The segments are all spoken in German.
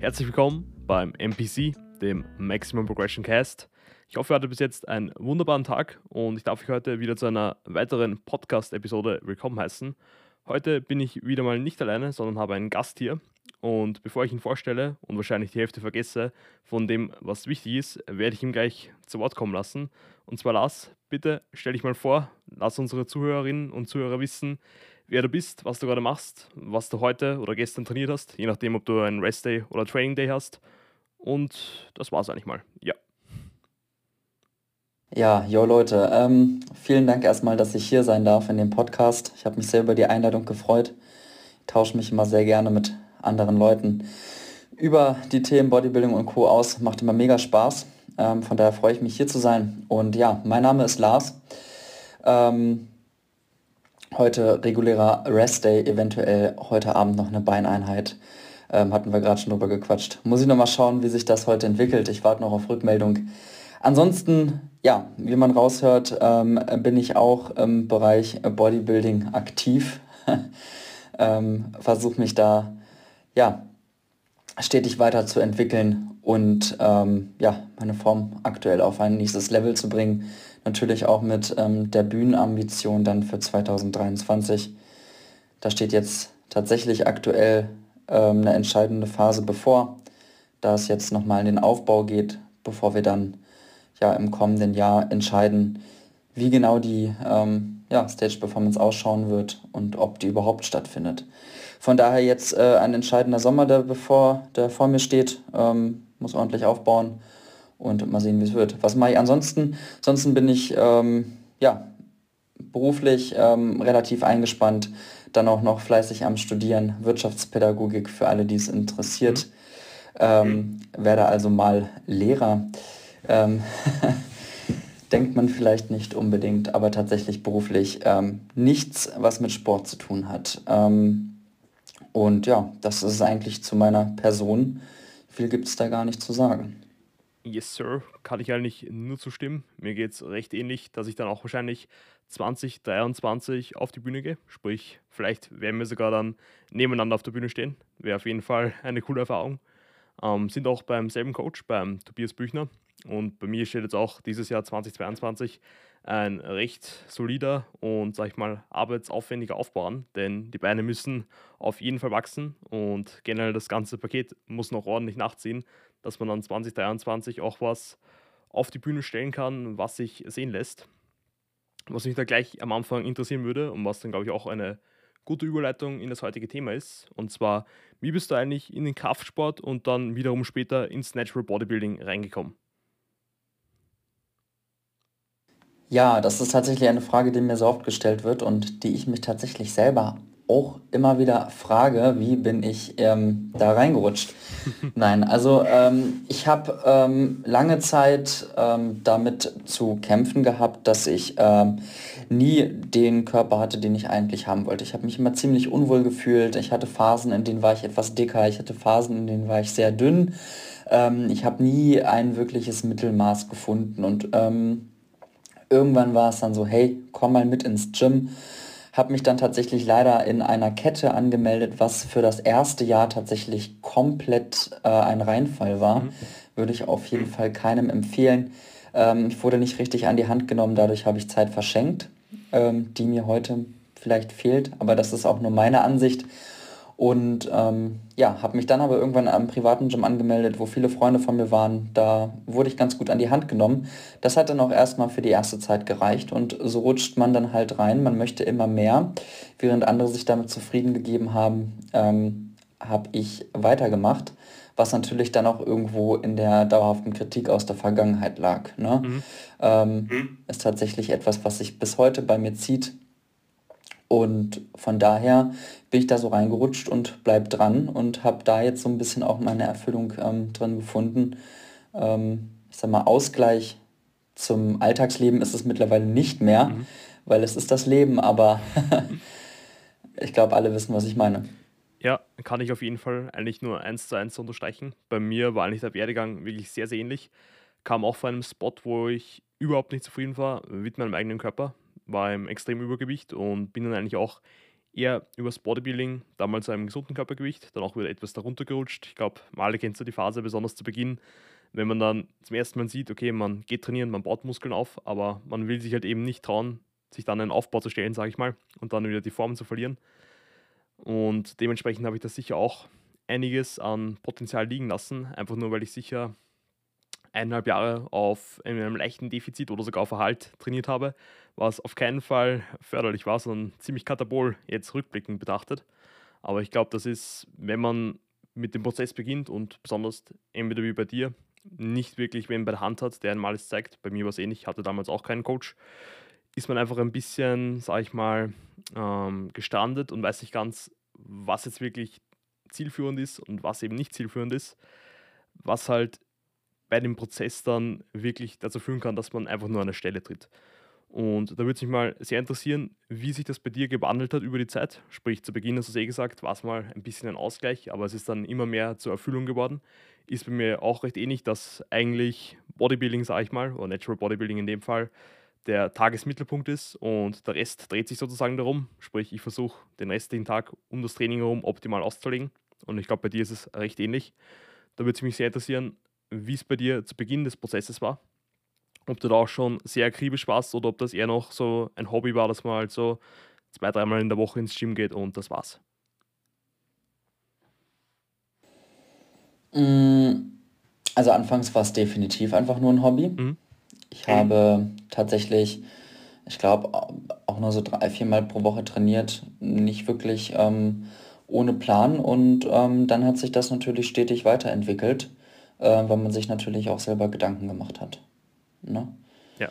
Herzlich willkommen beim MPC, dem Maximum Progression Cast. Ich hoffe, ihr hattet bis jetzt einen wunderbaren Tag und ich darf euch heute wieder zu einer weiteren Podcast-Episode willkommen heißen. Heute bin ich wieder mal nicht alleine, sondern habe einen Gast hier. Und bevor ich ihn vorstelle und wahrscheinlich die Hälfte vergesse von dem, was wichtig ist, werde ich ihm gleich zu Wort kommen lassen. Und zwar Lars, bitte stell dich mal vor, lass unsere Zuhörerinnen und Zuhörer wissen, wer du bist, was du gerade machst, was du heute oder gestern trainiert hast, je nachdem, ob du einen Rest Day oder Training Day hast. Und das war's eigentlich mal. Ja. Ja, jo Leute, ähm, vielen Dank erstmal, dass ich hier sein darf in dem Podcast. Ich habe mich sehr über die Einladung gefreut. Ich tausche mich immer sehr gerne mit anderen Leuten über die Themen Bodybuilding und Co. aus. Macht immer mega Spaß. Ähm, von daher freue ich mich hier zu sein. Und ja, mein Name ist Lars. Ähm, heute regulärer Rest Day, eventuell heute Abend noch eine Beineinheit. Ähm, hatten wir gerade schon drüber gequatscht. Muss ich noch mal schauen, wie sich das heute entwickelt. Ich warte noch auf Rückmeldung. Ansonsten, ja, wie man raushört, ähm, bin ich auch im Bereich Bodybuilding aktiv. ähm, Versuche mich da, ja, stetig weiterzuentwickeln und ähm, ja, meine Form aktuell auf ein nächstes Level zu bringen. Natürlich auch mit ähm, der Bühnenambition dann für 2023. Da steht jetzt tatsächlich aktuell ähm, eine entscheidende Phase bevor, da es jetzt nochmal in den Aufbau geht, bevor wir dann ja im kommenden Jahr entscheiden, wie genau die ähm, ja, Stage Performance ausschauen wird und ob die überhaupt stattfindet. Von daher jetzt äh, ein entscheidender Sommer, der, bevor, der vor mir steht, ähm, muss ordentlich aufbauen und mal sehen, wie es wird. Was mache ich ansonsten? Ansonsten bin ich ähm, ja, beruflich ähm, relativ eingespannt, dann auch noch fleißig am Studieren, Wirtschaftspädagogik für alle, die es interessiert. Mhm. Ähm, werde also mal Lehrer. Ähm, denkt man vielleicht nicht unbedingt, aber tatsächlich beruflich ähm, nichts, was mit Sport zu tun hat. Ähm, und ja, das ist eigentlich zu meiner Person. Viel gibt es da gar nicht zu sagen. Yes, Sir, kann ich eigentlich nur zustimmen. Mir geht es recht ähnlich, dass ich dann auch wahrscheinlich 2023 auf die Bühne gehe. Sprich, vielleicht werden wir sogar dann nebeneinander auf der Bühne stehen. Wäre auf jeden Fall eine coole Erfahrung. Ähm, sind auch beim selben Coach, beim Tobias Büchner. Und bei mir steht jetzt auch dieses Jahr 2022 ein recht solider und, sag ich mal, arbeitsaufwendiger Aufbau an, denn die Beine müssen auf jeden Fall wachsen und generell das ganze Paket muss noch ordentlich nachziehen, dass man dann 2023 auch was auf die Bühne stellen kann, was sich sehen lässt. Was mich da gleich am Anfang interessieren würde und was dann, glaube ich, auch eine gute Überleitung in das heutige Thema ist. Und zwar, wie bist du eigentlich in den Kraftsport und dann wiederum später ins Natural Bodybuilding reingekommen? Ja, das ist tatsächlich eine Frage, die mir so oft gestellt wird und die ich mich tatsächlich selber auch immer wieder frage, wie bin ich ähm, da reingerutscht? Nein, also ähm, ich habe ähm, lange Zeit ähm, damit zu kämpfen gehabt, dass ich ähm, nie den Körper hatte, den ich eigentlich haben wollte. Ich habe mich immer ziemlich unwohl gefühlt. Ich hatte Phasen, in denen war ich etwas dicker. Ich hatte Phasen, in denen war ich sehr dünn. Ähm, ich habe nie ein wirkliches Mittelmaß gefunden und irgendwann war es dann so, hey, komm mal mit ins Gym. Habe mich dann tatsächlich leider in einer Kette angemeldet, was für das erste Jahr tatsächlich komplett äh, ein Reinfall war. Mhm. Würde ich auf jeden Fall keinem empfehlen. Ähm, ich wurde nicht richtig an die Hand genommen, dadurch habe ich Zeit verschenkt, ähm, die mir heute vielleicht fehlt. Aber das ist auch nur meine Ansicht. Und ähm, ja, habe mich dann aber irgendwann am privaten Gym angemeldet, wo viele Freunde von mir waren. Da wurde ich ganz gut an die Hand genommen. Das hat dann auch erstmal für die erste Zeit gereicht und so rutscht man dann halt rein. Man möchte immer mehr. Während andere sich damit zufrieden gegeben haben, ähm, habe ich weitergemacht, was natürlich dann auch irgendwo in der dauerhaften Kritik aus der Vergangenheit lag. Ne? Mhm. Ähm, mhm. Ist tatsächlich etwas, was sich bis heute bei mir zieht und von daher bin ich da so reingerutscht und bleib dran und habe da jetzt so ein bisschen auch meine Erfüllung ähm, drin gefunden. Ähm, ich sag mal, Ausgleich zum Alltagsleben ist es mittlerweile nicht mehr, mhm. weil es ist das Leben, aber ich glaube, alle wissen, was ich meine. Ja, kann ich auf jeden Fall eigentlich nur eins zu eins unterstreichen. Bei mir war eigentlich der Werdegang wirklich sehr, sehr ähnlich. Kam auch von einem Spot, wo ich überhaupt nicht zufrieden war mit meinem eigenen Körper war im extrem Übergewicht und bin dann eigentlich auch eher übers Bodybuilding, damals einem gesunden Körpergewicht, dann auch wieder etwas darunter gerutscht. Ich glaube, alle kennst du die Phase, besonders zu Beginn, wenn man dann zum ersten Mal sieht, okay, man geht trainieren, man baut Muskeln auf, aber man will sich halt eben nicht trauen, sich dann einen Aufbau zu stellen, sage ich mal, und dann wieder die Form zu verlieren. Und dementsprechend habe ich da sicher auch einiges an Potenzial liegen lassen, einfach nur weil ich sicher eineinhalb Jahre auf einem leichten Defizit oder sogar auf Erhalt trainiert habe, was auf keinen Fall förderlich war, sondern ziemlich katabol jetzt rückblickend betrachtet. Aber ich glaube, das ist, wenn man mit dem Prozess beginnt und besonders entweder wie bei dir nicht wirklich wen bei der Hand hat, der einem alles zeigt, bei mir war es ähnlich, ich hatte damals auch keinen Coach, ist man einfach ein bisschen, sag ich mal, ähm, gestrandet und weiß nicht ganz, was jetzt wirklich zielführend ist und was eben nicht zielführend ist, was halt bei dem Prozess dann wirklich dazu führen kann, dass man einfach nur an der Stelle tritt. Und da würde mich mal sehr interessieren, wie sich das bei dir gewandelt hat über die Zeit. Sprich, zu Beginn hast du es eh gesagt, war es mal ein bisschen ein Ausgleich, aber es ist dann immer mehr zur Erfüllung geworden. Ist bei mir auch recht ähnlich, dass eigentlich Bodybuilding, sage ich mal, oder Natural Bodybuilding in dem Fall, der Tagesmittelpunkt ist und der Rest dreht sich sozusagen darum. Sprich, ich versuche den restlichen Tag um das Training herum optimal auszulegen. Und ich glaube, bei dir ist es recht ähnlich. Da würde es mich sehr interessieren, wie es bei dir zu Beginn des Prozesses war. Ob du da auch schon sehr akribisch warst oder ob das eher noch so ein Hobby war, dass man halt so zwei, dreimal in der Woche ins Gym geht und das war's. Mm, also anfangs war es definitiv einfach nur ein Hobby. Mhm. Ich habe tatsächlich, ich glaube, auch nur so drei, viermal pro Woche trainiert, nicht wirklich ähm, ohne Plan. Und ähm, dann hat sich das natürlich stetig weiterentwickelt, äh, weil man sich natürlich auch selber Gedanken gemacht hat. Ne? Ja.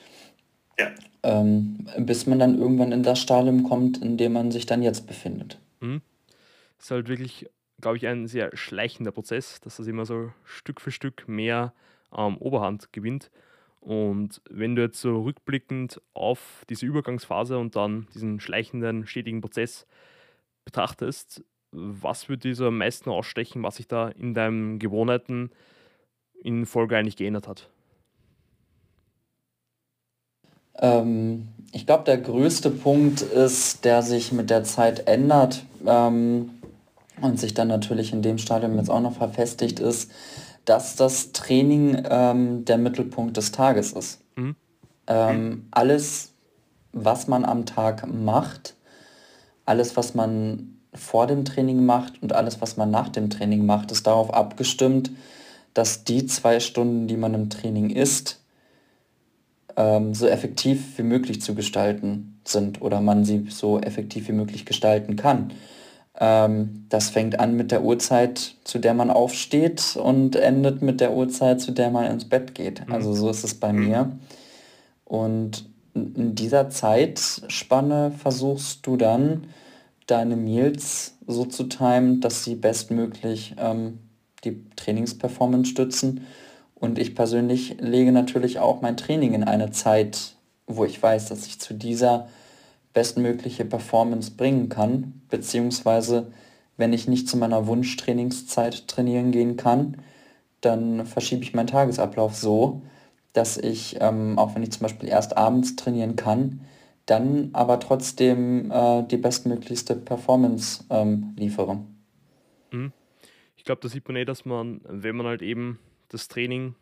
Ja. Ähm, bis man dann irgendwann in das Stadium kommt, in dem man sich dann jetzt befindet. Mhm. Das ist halt wirklich, glaube ich, ein sehr schleichender Prozess, dass das immer so Stück für Stück mehr ähm, Oberhand gewinnt. Und wenn du jetzt so rückblickend auf diese Übergangsphase und dann diesen schleichenden, stetigen Prozess betrachtest, was würde dir so am meisten ausstechen, was sich da in deinen Gewohnheiten in Folge eigentlich geändert hat? Ähm, ich glaube, der größte Punkt ist, der sich mit der Zeit ändert ähm, und sich dann natürlich in dem Stadium jetzt auch noch verfestigt ist, dass das Training ähm, der Mittelpunkt des Tages ist. Mhm. Ähm, alles, was man am Tag macht, alles, was man vor dem Training macht und alles, was man nach dem Training macht, ist darauf abgestimmt, dass die zwei Stunden, die man im Training ist, ähm, so effektiv wie möglich zu gestalten sind oder man sie so effektiv wie möglich gestalten kann. Ähm, das fängt an mit der Uhrzeit, zu der man aufsteht und endet mit der Uhrzeit, zu der man ins Bett geht. Mhm. Also so ist es bei mir. Und in dieser Zeitspanne versuchst du dann, deine Meals so zu timen, dass sie bestmöglich ähm, die Trainingsperformance stützen. Und ich persönlich lege natürlich auch mein Training in eine Zeit, wo ich weiß, dass ich zu dieser bestmögliche Performance bringen kann, beziehungsweise wenn ich nicht zu meiner Wunschtrainingszeit trainieren gehen kann, dann verschiebe ich meinen Tagesablauf so, dass ich, ähm, auch wenn ich zum Beispiel erst abends trainieren kann, dann aber trotzdem äh, die bestmöglichste Performance ähm, liefere. Ich glaube, da sieht man eh, dass man, wenn man halt eben das Training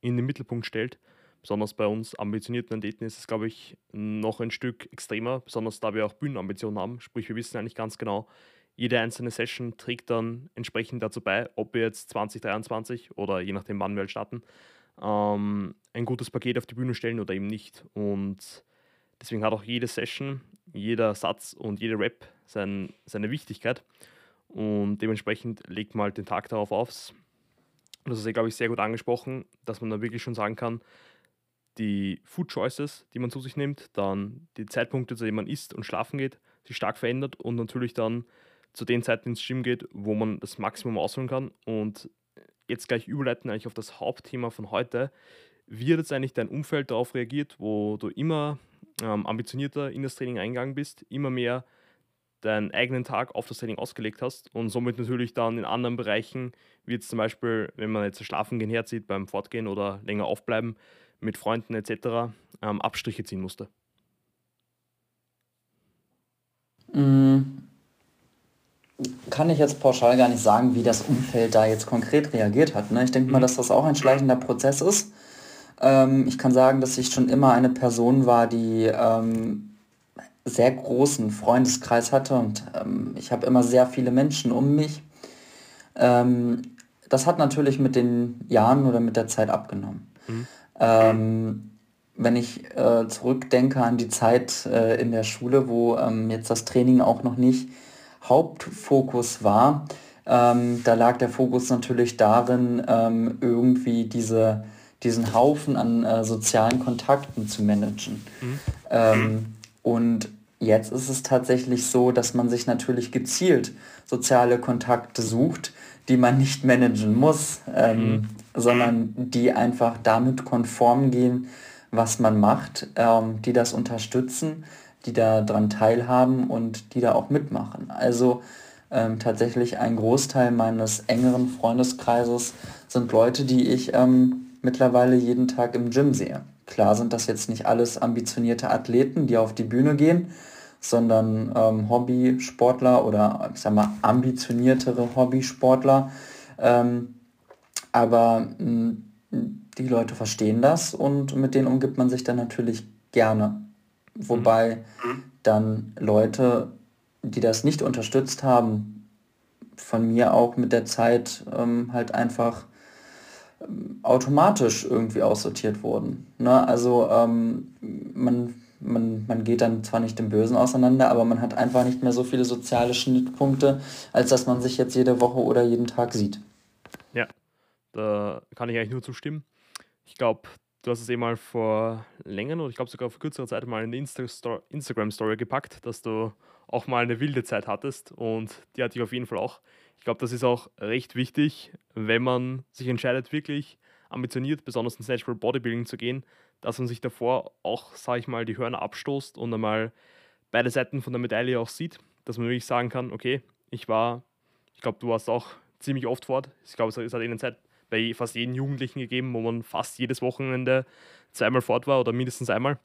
in den Mittelpunkt stellt, besonders bei uns ambitionierten Athleten ist es, glaube ich, noch ein Stück extremer, besonders da wir auch Bühnenambitionen haben. Sprich, wir wissen eigentlich ganz genau, jede einzelne Session trägt dann entsprechend dazu bei, ob wir jetzt 2023 oder je nachdem, wann wir halt starten, ähm, ein gutes Paket auf die Bühne stellen oder eben nicht. Und deswegen hat auch jede Session, jeder Satz und jede Rap sein, seine Wichtigkeit. Und dementsprechend legt man halt den Tag darauf auf. Das ist glaube ich, sehr gut angesprochen, dass man da wirklich schon sagen kann, die Food Choices, die man zu sich nimmt, dann die Zeitpunkte, zu denen man isst und schlafen geht, sich stark verändert und natürlich dann zu den Zeiten ins Gym geht, wo man das Maximum ausholen kann. Und jetzt gleich überleiten eigentlich auf das Hauptthema von heute. Wie hat jetzt eigentlich dein Umfeld darauf reagiert, wo du immer ähm, ambitionierter in das Training eingegangen bist, immer mehr deinen eigenen Tag auf das Training ausgelegt hast und somit natürlich dann in anderen Bereichen, wie jetzt zum Beispiel, wenn man jetzt schlafen gehen herzieht beim Fortgehen oder länger aufbleiben, mit Freunden etc. Ähm, Abstriche ziehen musste? Mm, kann ich jetzt pauschal gar nicht sagen, wie das Umfeld da jetzt konkret reagiert hat. Ne? Ich denke mal, mhm. dass das auch ein schleichender Prozess ist. Ähm, ich kann sagen, dass ich schon immer eine Person war, die ähm, sehr großen Freundeskreis hatte und ähm, ich habe immer sehr viele Menschen um mich. Ähm, das hat natürlich mit den Jahren oder mit der Zeit abgenommen. Mhm. Ähm, wenn ich äh, zurückdenke an die Zeit äh, in der Schule, wo ähm, jetzt das Training auch noch nicht Hauptfokus war, ähm, da lag der Fokus natürlich darin, ähm, irgendwie diese, diesen Haufen an äh, sozialen Kontakten zu managen. Mhm. Und jetzt ist es tatsächlich so, dass man sich natürlich gezielt soziale Kontakte sucht, die man nicht managen muss, ähm, mhm. sondern die einfach damit konform gehen, was man macht, ähm, die das unterstützen, die daran teilhaben und die da auch mitmachen. Also ähm, tatsächlich ein Großteil meines engeren Freundeskreises sind Leute, die ich ähm, mittlerweile jeden Tag im Gym sehe. Klar sind das jetzt nicht alles ambitionierte Athleten, die auf die Bühne gehen, sondern ähm, Hobbysportler oder ich sag mal ambitioniertere Hobbysportler. Ähm, aber mh, die Leute verstehen das und mit denen umgibt man sich dann natürlich gerne. Wobei mhm. dann Leute, die das nicht unterstützt haben, von mir auch mit der Zeit ähm, halt einfach automatisch irgendwie aussortiert wurden. Ne? Also ähm, man, man, man geht dann zwar nicht im Bösen auseinander, aber man hat einfach nicht mehr so viele soziale Schnittpunkte, als dass man sich jetzt jede Woche oder jeden Tag sieht. Ja, da kann ich eigentlich nur zustimmen. Ich glaube, du hast es eh mal vor längeren oder ich glaube sogar vor kürzerer Zeit mal in eine Insta Instagram-Story gepackt, dass du auch mal eine wilde Zeit hattest und die hatte ich auf jeden Fall auch. Ich glaube, das ist auch recht wichtig, wenn man sich entscheidet, wirklich ambitioniert, besonders ins Natural Bodybuilding zu gehen, dass man sich davor auch, sage ich mal, die Hörner abstoßt und einmal beide Seiten von der Medaille auch sieht, dass man wirklich sagen kann, okay, ich war, ich glaube, du warst auch ziemlich oft fort. Ich glaube, es hat in der Zeit bei fast jedem Jugendlichen gegeben, wo man fast jedes Wochenende zweimal fort war oder mindestens einmal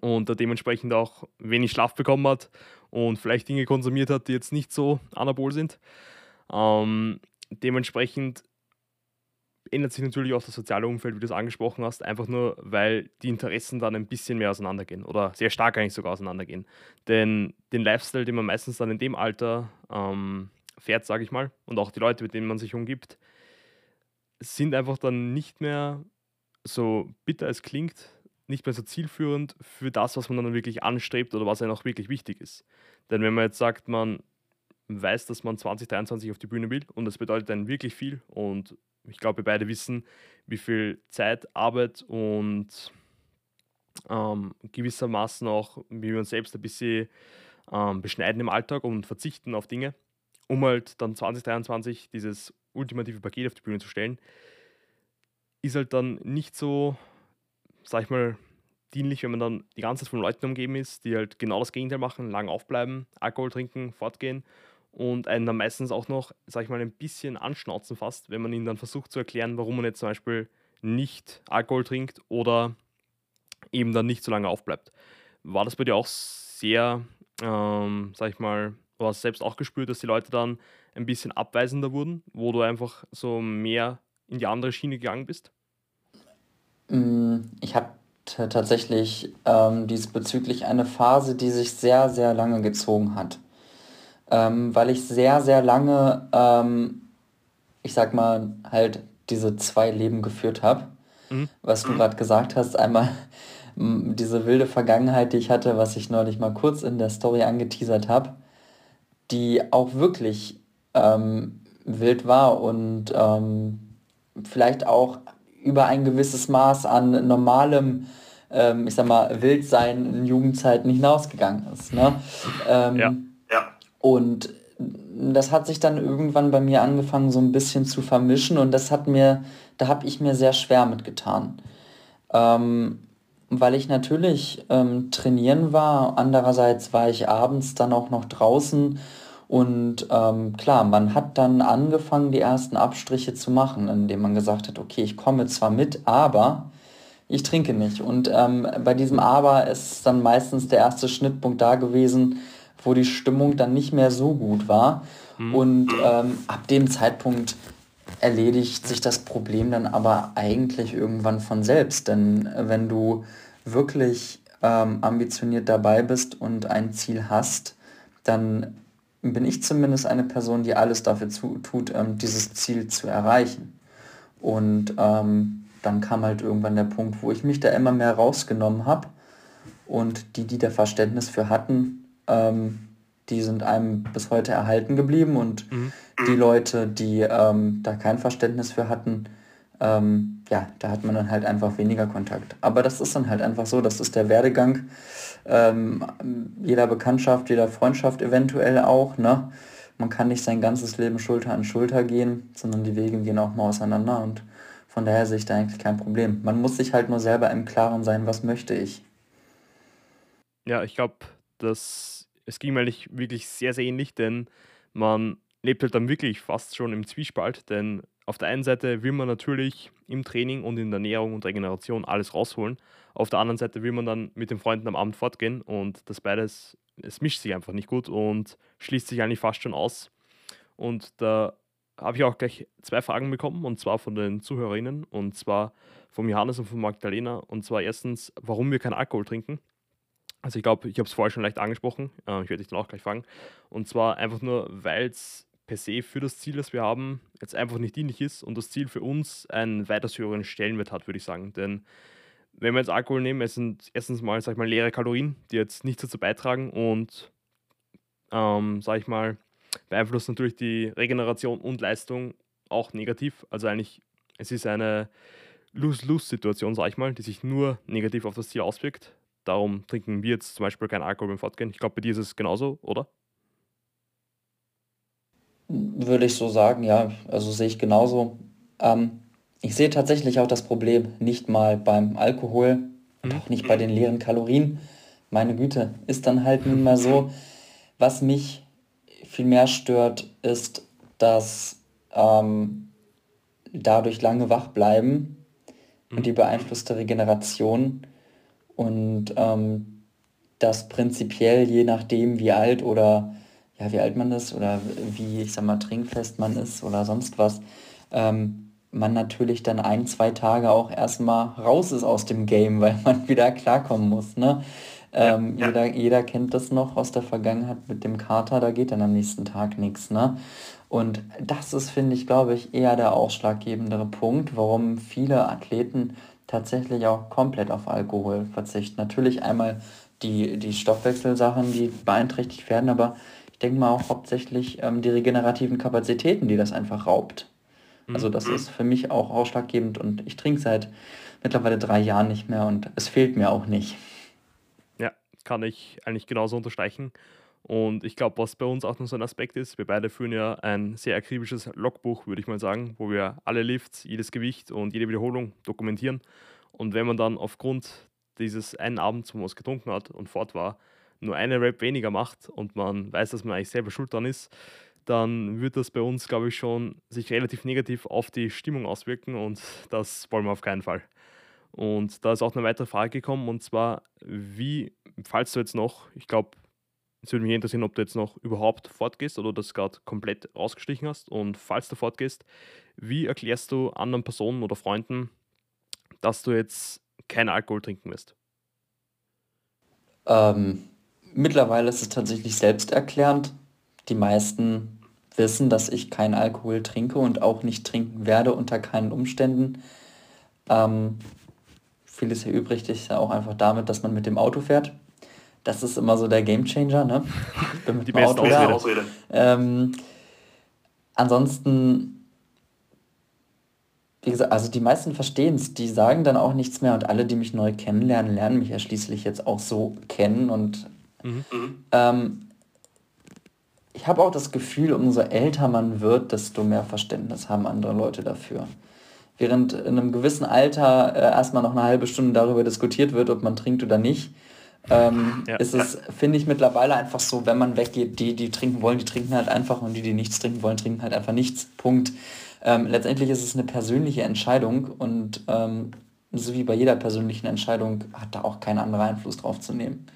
und dementsprechend auch wenig Schlaf bekommen hat und vielleicht Dinge konsumiert hat, die jetzt nicht so anabol sind. Ähm, dementsprechend ändert sich natürlich auch das soziale Umfeld, wie du es angesprochen hast, einfach nur, weil die Interessen dann ein bisschen mehr auseinandergehen oder sehr stark eigentlich sogar auseinandergehen. Denn den Lifestyle, den man meistens dann in dem Alter ähm, fährt, sage ich mal, und auch die Leute, mit denen man sich umgibt, sind einfach dann nicht mehr so bitter es klingt, nicht mehr so zielführend für das, was man dann wirklich anstrebt oder was einem auch wirklich wichtig ist. Denn wenn man jetzt sagt, man weiß, dass man 2023 auf die Bühne will und das bedeutet dann wirklich viel und ich glaube, wir beide wissen, wie viel Zeit, Arbeit und ähm, gewissermaßen auch, wie wir uns selbst ein bisschen ähm, beschneiden im Alltag und verzichten auf Dinge, um halt dann 2023 dieses ultimative Paket auf die Bühne zu stellen, ist halt dann nicht so, sag ich mal, dienlich, wenn man dann die ganze Zeit von Leuten umgeben ist, die halt genau das Gegenteil machen, lang aufbleiben, Alkohol trinken, fortgehen und einen dann meistens auch noch, sag ich mal, ein bisschen anschnauzen fast, wenn man ihnen dann versucht zu erklären, warum man jetzt zum Beispiel nicht Alkohol trinkt oder eben dann nicht so lange aufbleibt. War das bei dir auch sehr, ähm, sag ich mal, du hast selbst auch gespürt, dass die Leute dann ein bisschen abweisender wurden, wo du einfach so mehr in die andere Schiene gegangen bist? Mm, ich habe tatsächlich ähm, diesbezüglich eine Phase, die sich sehr, sehr lange gezogen hat. Ähm, weil ich sehr, sehr lange, ähm, ich sag mal, halt diese zwei Leben geführt habe. Mhm. Was du gerade gesagt hast, einmal diese wilde Vergangenheit, die ich hatte, was ich neulich mal kurz in der Story angeteasert habe, die auch wirklich ähm, wild war und ähm, vielleicht auch über ein gewisses Maß an normalem, ähm, ich sag mal, Wildsein in Jugendzeiten hinausgegangen ist. Ne? Ähm, ja. ja. Und das hat sich dann irgendwann bei mir angefangen, so ein bisschen zu vermischen und das hat mir, da habe ich mir sehr schwer mitgetan. Ähm, weil ich natürlich ähm, trainieren war, andererseits war ich abends dann auch noch draußen und ähm, klar, man hat dann angefangen, die ersten Abstriche zu machen, indem man gesagt hat, okay, ich komme zwar mit, aber ich trinke nicht. Und ähm, bei diesem Aber ist dann meistens der erste Schnittpunkt da gewesen, wo die Stimmung dann nicht mehr so gut war. Mhm. Und ähm, ab dem Zeitpunkt erledigt sich das Problem dann aber eigentlich irgendwann von selbst. Denn wenn du wirklich ähm, ambitioniert dabei bist und ein Ziel hast, dann bin ich zumindest eine Person, die alles dafür zu, tut, ähm, dieses Ziel zu erreichen. Und ähm, dann kam halt irgendwann der Punkt, wo ich mich da immer mehr rausgenommen habe. Und die, die da Verständnis für hatten, ähm, die sind einem bis heute erhalten geblieben. Und mhm. die Leute, die ähm, da kein Verständnis für hatten, ähm, ja, da hat man dann halt einfach weniger Kontakt. Aber das ist dann halt einfach so, das ist der Werdegang ähm, jeder Bekanntschaft, jeder Freundschaft eventuell auch. Ne? Man kann nicht sein ganzes Leben Schulter an Schulter gehen, sondern die Wege gehen auch mal auseinander und von daher sehe ich da eigentlich kein Problem. Man muss sich halt nur selber im Klaren sein, was möchte ich. Ja, ich glaube, dass es ging mir eigentlich wirklich sehr, sehr ähnlich, denn man lebt halt dann wirklich fast schon im Zwiespalt, denn auf der einen Seite will man natürlich im Training und in der Ernährung und Regeneration alles rausholen. Auf der anderen Seite will man dann mit den Freunden am Abend fortgehen und das beides, es mischt sich einfach nicht gut und schließt sich eigentlich fast schon aus. Und da habe ich auch gleich zwei Fragen bekommen und zwar von den Zuhörerinnen und zwar von Johannes und von Magdalena. Und zwar erstens, warum wir keinen Alkohol trinken. Also ich glaube, ich habe es vorher schon leicht angesprochen. Äh, ich werde dich dann auch gleich fragen. Und zwar einfach nur, weil es per se für das Ziel, das wir haben, jetzt einfach nicht dienlich ist und das Ziel für uns einen weitaus höheren Stellenwert hat, würde ich sagen. Denn wenn wir jetzt Alkohol nehmen, es sind erstens mal, sag ich mal, leere Kalorien, die jetzt nichts dazu beitragen und, ähm, sag ich mal, beeinflusst natürlich die Regeneration und Leistung auch negativ. Also eigentlich, es ist eine Lose-Lose-Situation, sag ich mal, die sich nur negativ auf das Ziel auswirkt. Darum trinken wir jetzt zum Beispiel keinen Alkohol beim Fortgehen. Ich glaube, bei dir ist es genauso, oder? Würde ich so sagen, ja. Also sehe ich genauso. Ähm, ich sehe tatsächlich auch das Problem nicht mal beim Alkohol mhm. auch nicht bei den leeren Kalorien. Meine Güte, ist dann halt nun mal so. Was mich viel mehr stört, ist, dass ähm, dadurch lange wach bleiben mhm. und die beeinflusste Regeneration und ähm, das prinzipiell je nachdem, wie alt oder ja, wie alt man ist oder wie, ich sag mal, trinkfest man ist oder sonst was, ähm, man natürlich dann ein, zwei Tage auch erstmal raus ist aus dem Game, weil man wieder klarkommen muss. Ne? Ähm, ja. jeder, jeder kennt das noch aus der Vergangenheit mit dem Kater, da geht dann am nächsten Tag nichts. Ne? Und das ist, finde ich, glaube ich, eher der ausschlaggebendere Punkt, warum viele Athleten tatsächlich auch komplett auf Alkohol verzichten. Natürlich einmal die, die Stoffwechselsachen, die beeinträchtigt werden, aber ich denke mal auch hauptsächlich ähm, die regenerativen Kapazitäten, die das einfach raubt. Also das mhm. ist für mich auch ausschlaggebend und ich trinke seit mittlerweile drei Jahren nicht mehr und es fehlt mir auch nicht. Ja, kann ich eigentlich genauso unterstreichen. Und ich glaube, was bei uns auch noch so ein Aspekt ist, wir beide führen ja ein sehr akribisches Logbuch, würde ich mal sagen, wo wir alle Lifts, jedes Gewicht und jede Wiederholung dokumentieren. Und wenn man dann aufgrund dieses einen Abends, wo man was getrunken hat und fort war, nur eine Rap weniger macht und man weiß, dass man eigentlich selber schuld dran ist, dann wird das bei uns, glaube ich, schon sich relativ negativ auf die Stimmung auswirken und das wollen wir auf keinen Fall. Und da ist auch eine weitere Frage gekommen und zwar, wie, falls du jetzt noch, ich glaube, es würde mich interessieren, ob du jetzt noch überhaupt fortgehst oder das gerade komplett rausgestrichen hast und falls du fortgehst, wie erklärst du anderen Personen oder Freunden, dass du jetzt keinen Alkohol trinken wirst? Ähm, Mittlerweile ist es tatsächlich selbsterklärend. Die meisten wissen, dass ich keinen Alkohol trinke und auch nicht trinken werde unter keinen Umständen. Ähm, vieles erübrigt sich ja auch einfach damit, dass man mit dem Auto fährt. Das ist immer so der Gamechanger. Ne? Ich bin mit Die dem Auto Ausrede. Ausrede. Ähm, ansonsten, wie gesagt, also die meisten verstehen es, die sagen dann auch nichts mehr und alle, die mich neu kennenlernen, lernen mich ja schließlich jetzt auch so kennen und Mhm. Ähm, ich habe auch das Gefühl, umso älter man wird, desto mehr Verständnis haben andere Leute dafür. Während in einem gewissen Alter äh, erstmal noch eine halbe Stunde darüber diskutiert wird, ob man trinkt oder nicht, ähm, ja. ist es, finde ich, mittlerweile einfach so, wenn man weggeht, die, die trinken wollen, die trinken halt einfach und die, die nichts trinken wollen, trinken halt einfach nichts. Punkt. Ähm, letztendlich ist es eine persönliche Entscheidung und ähm, so wie bei jeder persönlichen Entscheidung hat da auch kein anderer Einfluss drauf zu nehmen.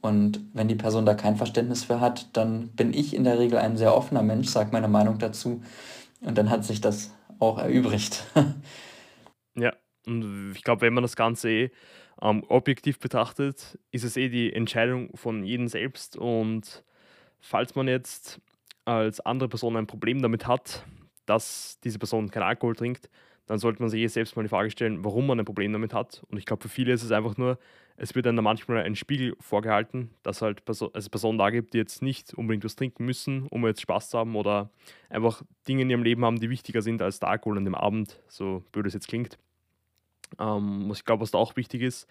Und wenn die Person da kein Verständnis für hat, dann bin ich in der Regel ein sehr offener Mensch, sage meine Meinung dazu. Und dann hat sich das auch erübrigt. Ja, und ich glaube, wenn man das Ganze eh ähm, objektiv betrachtet, ist es eh die Entscheidung von jedem selbst. Und falls man jetzt als andere Person ein Problem damit hat, dass diese Person keinen Alkohol trinkt, dann sollte man sich eh selbst mal die Frage stellen, warum man ein Problem damit hat. Und ich glaube, für viele ist es einfach nur, es wird dann manchmal ein Spiegel vorgehalten, dass halt Person, also Personen da gibt, die jetzt nicht unbedingt was trinken müssen, um jetzt Spaß zu haben oder einfach Dinge in ihrem Leben haben, die wichtiger sind als der Alkohol an dem Abend, so blöd es jetzt klingt. Ähm, was ich glaube, was da auch wichtig ist,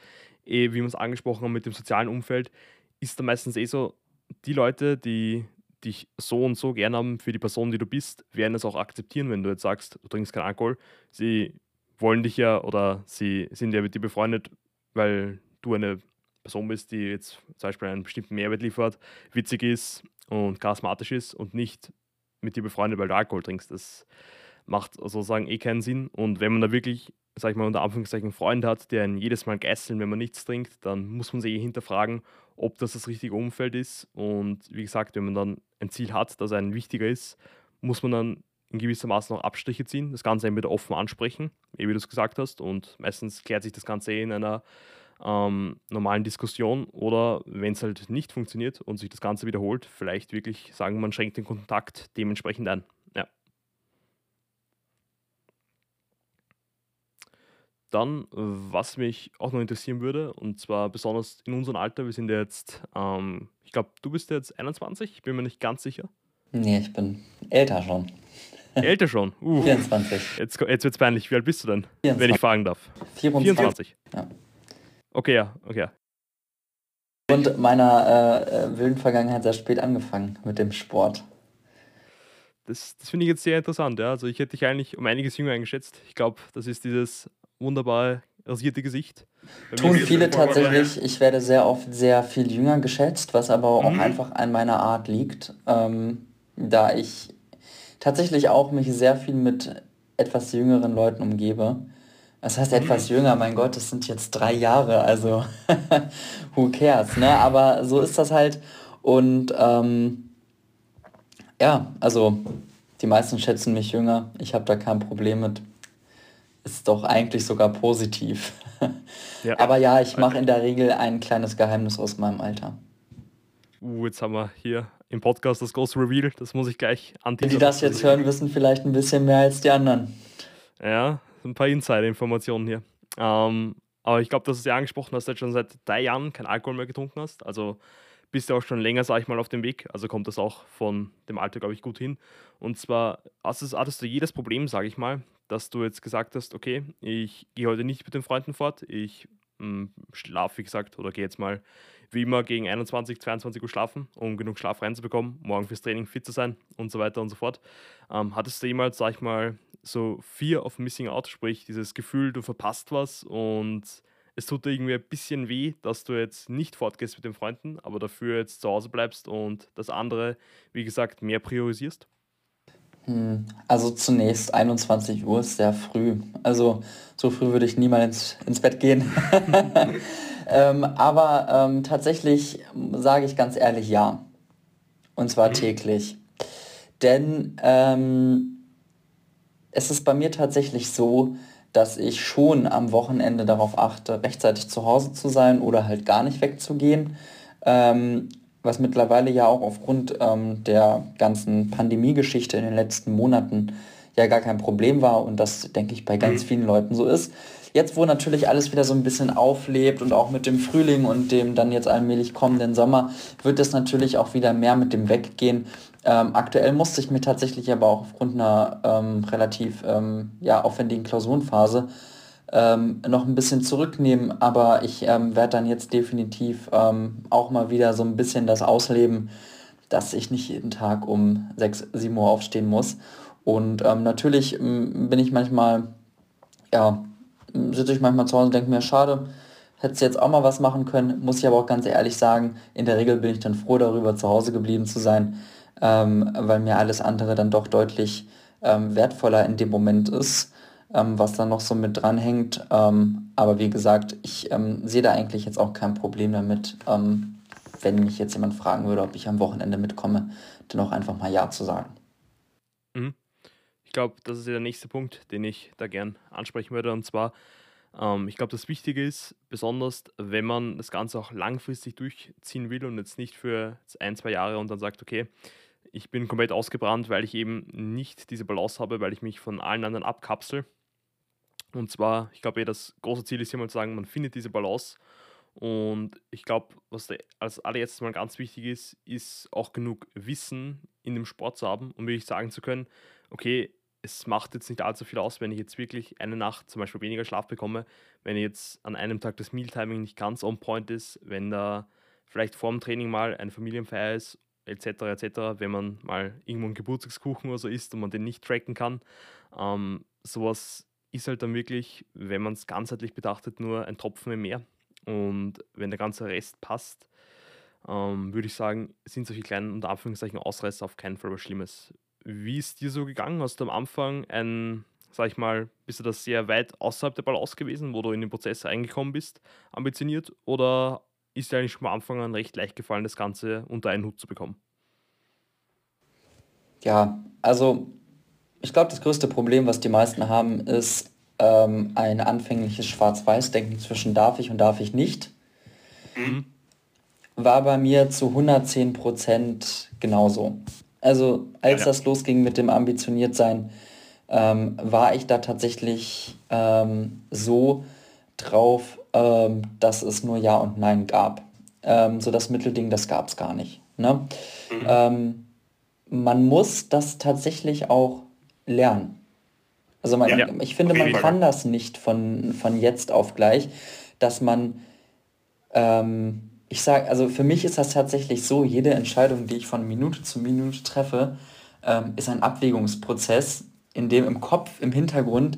eh, wie wir es angesprochen haben mit dem sozialen Umfeld, ist da meistens eh so, die Leute, die dich so und so gern haben für die Person, die du bist, werden es auch akzeptieren, wenn du jetzt sagst, du trinkst keinen Alkohol. Sie wollen dich ja oder sie sind ja mit dir befreundet, weil du eine Person bist, die jetzt zum Beispiel einen bestimmten Mehrwert liefert, witzig ist und charismatisch ist und nicht mit dir befreundet, weil du Alkohol trinkst. Das macht sozusagen eh keinen Sinn. Und wenn man da wirklich, sag ich mal, unter Anführungszeichen einen Freund hat, der ihn jedes Mal geißeln, wenn man nichts trinkt, dann muss man sich eh hinterfragen, ob das das richtige Umfeld ist. Und wie gesagt, wenn man dann ein Ziel hat, das einem wichtiger ist, muss man dann in gewissermaßen auch Abstriche ziehen, das Ganze entweder offen ansprechen, eh wie du es gesagt hast, und meistens klärt sich das Ganze eh in einer ähm, normalen Diskussion oder wenn es halt nicht funktioniert und sich das Ganze wiederholt, vielleicht wirklich sagen, man schränkt den Kontakt dementsprechend ein. Ja. Dann, was mich auch noch interessieren würde, und zwar besonders in unserem Alter, wir sind ja jetzt, ähm, ich glaube, du bist jetzt 21, ich bin mir nicht ganz sicher. Nee, ich bin älter schon. Älter schon? Uh. 24. Jetzt, jetzt wird es peinlich. Wie alt bist du denn, 24. wenn ich fragen darf? 24. 24. Ja. Okay, ja, okay. Und meiner äh, äh, wilden Vergangenheit sehr spät angefangen mit dem Sport. Das, das finde ich jetzt sehr interessant, ja. Also ich hätte dich eigentlich um einiges jünger eingeschätzt. Ich glaube, das ist dieses wunderbare rasierte Gesicht. Tun viele tatsächlich. Ich werde sehr oft sehr viel jünger geschätzt, was aber auch mhm. einfach an meiner Art liegt, ähm, da ich tatsächlich auch mich sehr viel mit etwas jüngeren Leuten umgebe. Das heißt etwas jünger, mein Gott, das sind jetzt drei Jahre, also who cares, ne? Aber so ist das halt. Und ähm, ja, also die meisten schätzen mich jünger. Ich habe da kein Problem mit. Ist doch eigentlich sogar positiv. ja. Aber ja, ich mache in der Regel ein kleines Geheimnis aus meinem Alter. Uh, jetzt haben wir hier im Podcast das große Reveal. Das muss ich gleich anteasern. Die das jetzt hören, wissen vielleicht ein bisschen mehr als die anderen. Ja, ein paar Insider-Informationen hier. Ähm, aber ich glaube, dass du es ja angesprochen hast, dass du schon seit drei Jahren kein Alkohol mehr getrunken hast. Also bist du auch schon länger, sag ich mal, auf dem Weg. Also kommt das auch von dem Alter, glaube ich, gut hin. Und zwar hattest, du jedes Problem, sage ich mal, dass du jetzt gesagt hast, okay, ich gehe heute nicht mit den Freunden fort, ich hm, schlafe, wie gesagt, oder gehe jetzt mal wie immer gegen 21, 22 Uhr schlafen, um genug Schlaf reinzubekommen, morgen fürs Training fit zu sein und so weiter und so fort. Ähm, hattest du jemals, sag ich mal, so Fear of Missing Out, sprich dieses Gefühl, du verpasst was und es tut dir irgendwie ein bisschen weh, dass du jetzt nicht fortgehst mit den Freunden, aber dafür jetzt zu Hause bleibst und das andere, wie gesagt, mehr priorisierst? Hm, also zunächst 21 Uhr ist sehr früh. Also so früh würde ich niemals ins, ins Bett gehen. ähm, aber ähm, tatsächlich sage ich ganz ehrlich ja. Und zwar mhm. täglich. Denn ähm, es ist bei mir tatsächlich so, dass ich schon am Wochenende darauf achte, rechtzeitig zu Hause zu sein oder halt gar nicht wegzugehen. Ähm, was mittlerweile ja auch aufgrund ähm, der ganzen Pandemie-Geschichte in den letzten Monaten ja gar kein Problem war und das, denke ich, bei ganz mhm. vielen Leuten so ist. Jetzt, wo natürlich alles wieder so ein bisschen auflebt und auch mit dem Frühling und dem dann jetzt allmählich kommenden Sommer, wird es natürlich auch wieder mehr mit dem Weggehen. Ähm, aktuell musste ich mir tatsächlich aber auch aufgrund einer ähm, relativ ähm, ja, aufwendigen Klausurenphase ähm, noch ein bisschen zurücknehmen, aber ich ähm, werde dann jetzt definitiv ähm, auch mal wieder so ein bisschen das ausleben, dass ich nicht jeden Tag um 6, 7 Uhr aufstehen muss. Und ähm, natürlich bin ich manchmal, ja, sitze ich manchmal zu Hause und denke mir, schade, hätte jetzt auch mal was machen können, muss ich aber auch ganz ehrlich sagen, in der Regel bin ich dann froh darüber, zu Hause geblieben zu sein, ähm, weil mir alles andere dann doch deutlich ähm, wertvoller in dem Moment ist, ähm, was dann noch so mit dranhängt. Ähm, aber wie gesagt, ich ähm, sehe da eigentlich jetzt auch kein Problem damit, wenn mich jetzt jemand fragen würde, ob ich am Wochenende mitkomme, dann auch einfach mal Ja zu sagen. Mhm. Ich glaube, das ist ja der nächste Punkt, den ich da gern ansprechen würde. Und zwar, ähm, ich glaube, das Wichtige ist, besonders wenn man das Ganze auch langfristig durchziehen will und jetzt nicht für ein, zwei Jahre und dann sagt, okay, ich bin komplett ausgebrannt, weil ich eben nicht diese Balance habe, weil ich mich von allen anderen abkapsel. Und zwar, ich glaube, eh, das große Ziel ist hier mal zu sagen, man findet diese Balance. Und ich glaube, was als allererstes mal ganz wichtig ist, ist auch genug Wissen in dem Sport zu haben, um wirklich sagen zu können, okay, es macht jetzt nicht allzu viel aus, wenn ich jetzt wirklich eine Nacht zum Beispiel weniger Schlaf bekomme, wenn jetzt an einem Tag das Mealtiming nicht ganz on point ist, wenn da vielleicht vor dem Training mal eine Familienfeier ist etc. etc., wenn man mal irgendwo einen Geburtstagskuchen oder so isst und man den nicht tracken kann. Ähm, sowas ist halt dann wirklich, wenn man es ganzheitlich betrachtet, nur ein Tropfen im Meer. Und wenn der ganze Rest passt, ähm, würde ich sagen, sind solche kleinen, unter Anführungszeichen, Ausreißer auf keinen Fall was Schlimmes. Wie ist dir so gegangen? Hast du am Anfang ein, sag ich mal, bist du das sehr weit außerhalb der Balance gewesen, wo du in den Prozess reingekommen bist, ambitioniert? Oder ist dir eigentlich schon am Anfang an recht leicht gefallen, das Ganze unter einen Hut zu bekommen? Ja, also ich glaube, das größte Problem, was die meisten haben, ist ähm, ein anfängliches Schwarz-Weiß-Denken zwischen darf ich und darf ich nicht. Mhm. War bei mir zu 110 Prozent genauso. Also als ja. das losging mit dem Ambitioniertsein, ähm, war ich da tatsächlich ähm, so drauf, ähm, dass es nur Ja und Nein gab. Ähm, so das Mittelding, das gab es gar nicht. Ne? Mhm. Ähm, man muss das tatsächlich auch lernen. Also man, ja, ich finde, man kann das nicht von, von jetzt auf gleich, dass man, ähm, ich sage, also für mich ist das tatsächlich so, jede Entscheidung, die ich von Minute zu Minute treffe, ähm, ist ein Abwägungsprozess, in dem im Kopf, im Hintergrund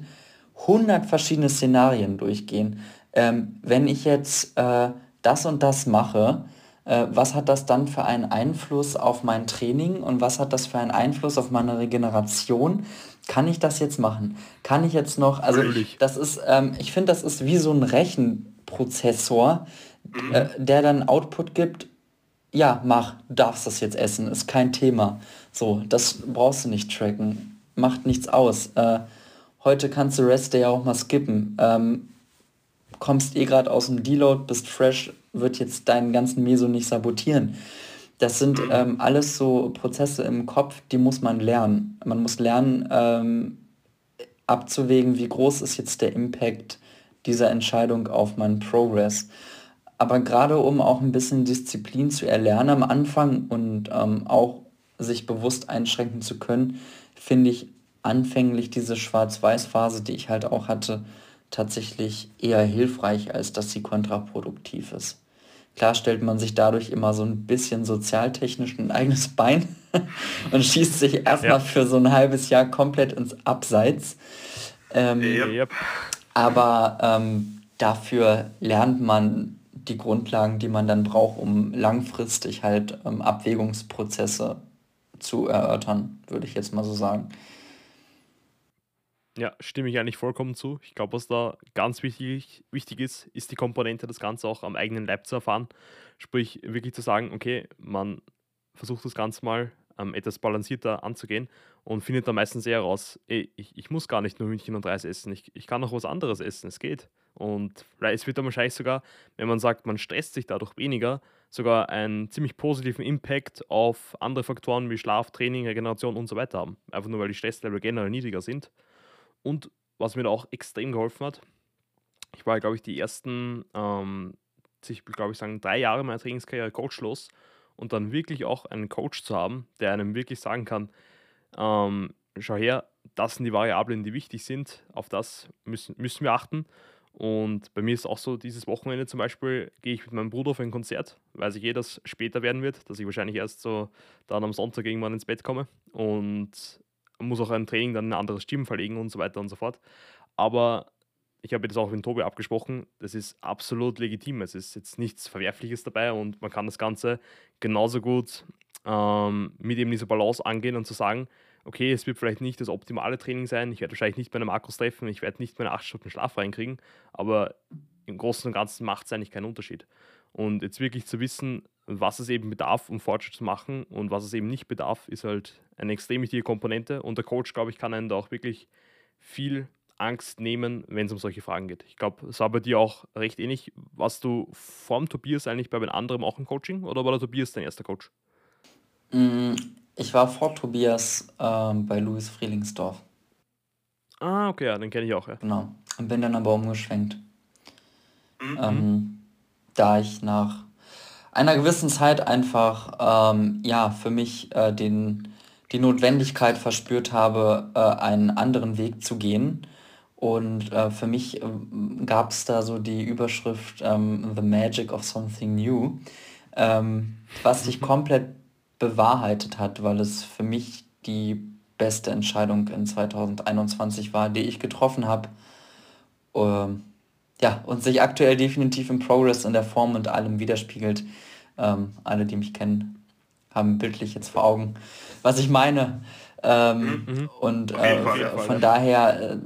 100 verschiedene Szenarien durchgehen ähm, wenn ich jetzt äh, das und das mache, äh, was hat das dann für einen Einfluss auf mein Training und was hat das für einen Einfluss auf meine Regeneration? Kann ich das jetzt machen? Kann ich jetzt noch, also das ist, ähm, ich finde, das ist wie so ein Rechenprozessor, mhm. äh, der dann Output gibt, ja, mach, darfst das jetzt essen, ist kein Thema. So, das brauchst du nicht tracken, macht nichts aus. Äh, heute kannst du Rest Day auch mal skippen. Ähm, kommst eh gerade aus dem Deload, bist fresh, wird jetzt deinen ganzen Meso nicht sabotieren. Das sind mhm. ähm, alles so Prozesse im Kopf, die muss man lernen. Man muss lernen, ähm, abzuwägen, wie groß ist jetzt der Impact dieser Entscheidung auf meinen Progress. Aber gerade um auch ein bisschen Disziplin zu erlernen am Anfang und ähm, auch sich bewusst einschränken zu können, finde ich anfänglich diese Schwarz-Weiß-Phase, die ich halt auch hatte, tatsächlich eher hilfreich, als dass sie kontraproduktiv ist. Klar stellt man sich dadurch immer so ein bisschen sozialtechnisch ein eigenes Bein und schießt sich erstmal ja. für so ein halbes Jahr komplett ins Abseits. Ähm, yep. Aber ähm, dafür lernt man die Grundlagen, die man dann braucht, um langfristig halt ähm, Abwägungsprozesse zu erörtern, würde ich jetzt mal so sagen. Ja, stimme ich eigentlich vollkommen zu. Ich glaube, was da ganz wichtig, wichtig ist, ist die Komponente, das Ganze auch am eigenen Leib zu erfahren. Sprich, wirklich zu sagen, okay, man versucht das Ganze mal ähm, etwas balancierter anzugehen und findet dann meistens eher raus, ey, ich, ich muss gar nicht nur Hühnchen und Reis essen, ich, ich kann auch was anderes essen, es geht. Und es wird dann wahrscheinlich sogar, wenn man sagt, man stresst sich dadurch weniger, sogar einen ziemlich positiven Impact auf andere Faktoren wie Schlaf, Training, Regeneration und so weiter haben. Einfach nur, weil die Stresslevel generell niedriger sind. Und was mir da auch extrem geholfen hat, ich war, glaube ich, die ersten, ähm, ich glaube ich sagen, drei Jahre meiner Trainingskarriere coachlos und dann wirklich auch einen Coach zu haben, der einem wirklich sagen kann, ähm, schau her, das sind die Variablen, die wichtig sind, auf das müssen, müssen wir achten. Und bei mir ist auch so, dieses Wochenende zum Beispiel gehe ich mit meinem Bruder auf ein Konzert, weiß ich eh, dass später werden wird, dass ich wahrscheinlich erst so dann am Sonntag irgendwann ins Bett komme. Und muss auch ein Training dann ein anderes Gym verlegen und so weiter und so fort. Aber ich habe das auch mit Tobi abgesprochen, das ist absolut legitim. Es ist jetzt nichts Verwerfliches dabei und man kann das Ganze genauso gut ähm, mit eben dieser Balance angehen und zu sagen, okay, es wird vielleicht nicht das optimale Training sein, ich werde wahrscheinlich nicht meine Makros treffen, ich werde nicht meine 8 Stunden Schlaf reinkriegen, aber im Großen und Ganzen macht es eigentlich keinen Unterschied. Und jetzt wirklich zu wissen, was es eben bedarf, um Fortschritt zu machen und was es eben nicht bedarf, ist halt eine extrem wichtige Komponente. Und der Coach, glaube ich, kann einen da auch wirklich viel Angst nehmen, wenn es um solche Fragen geht. Ich glaube, es war bei dir auch recht ähnlich. Warst du vorm Tobias eigentlich bei den anderen auch im Coaching oder war der Tobias dein erster Coach? Ich war vor Tobias ähm, bei Louis Frielingsdorf. Ah, okay, ja, den kenne ich auch, ja. Genau. Und bin dann aber umgeschwenkt. Mhm. Ähm, da ich nach einer gewissen Zeit einfach ähm, ja, für mich äh, den, die Notwendigkeit verspürt habe, äh, einen anderen Weg zu gehen. Und äh, für mich ähm, gab es da so die Überschrift ähm, The Magic of Something New, ähm, was sich mhm. komplett bewahrheitet hat, weil es für mich die beste Entscheidung in 2021 war, die ich getroffen habe. Ähm, ja, und sich aktuell definitiv im Progress in der Form und allem widerspiegelt. Ähm, alle, die mich kennen, haben bildlich jetzt vor Augen, was ich meine. Ähm, mhm. mhm. Und äh, von daher äh,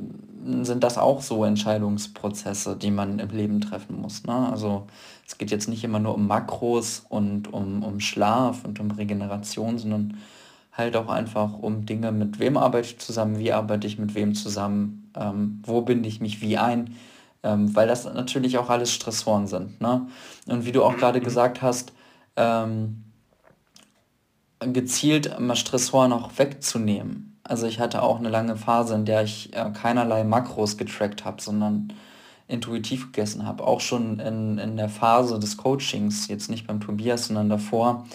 sind das auch so Entscheidungsprozesse, die man im Leben treffen muss. Ne? Also es geht jetzt nicht immer nur um Makros und um, um Schlaf und um Regeneration, sondern halt auch einfach um Dinge, mit wem arbeite ich zusammen, wie arbeite ich mit wem zusammen, ähm, wo binde ich mich wie ein, ähm, weil das natürlich auch alles Stressoren sind. Ne? Und wie du auch gerade mhm. gesagt hast, ähm, gezielt immer Stressoren auch wegzunehmen. Also ich hatte auch eine lange Phase, in der ich äh, keinerlei Makros getrackt habe, sondern intuitiv gegessen habe. Auch schon in, in der Phase des Coachings, jetzt nicht beim Tobias, sondern davor.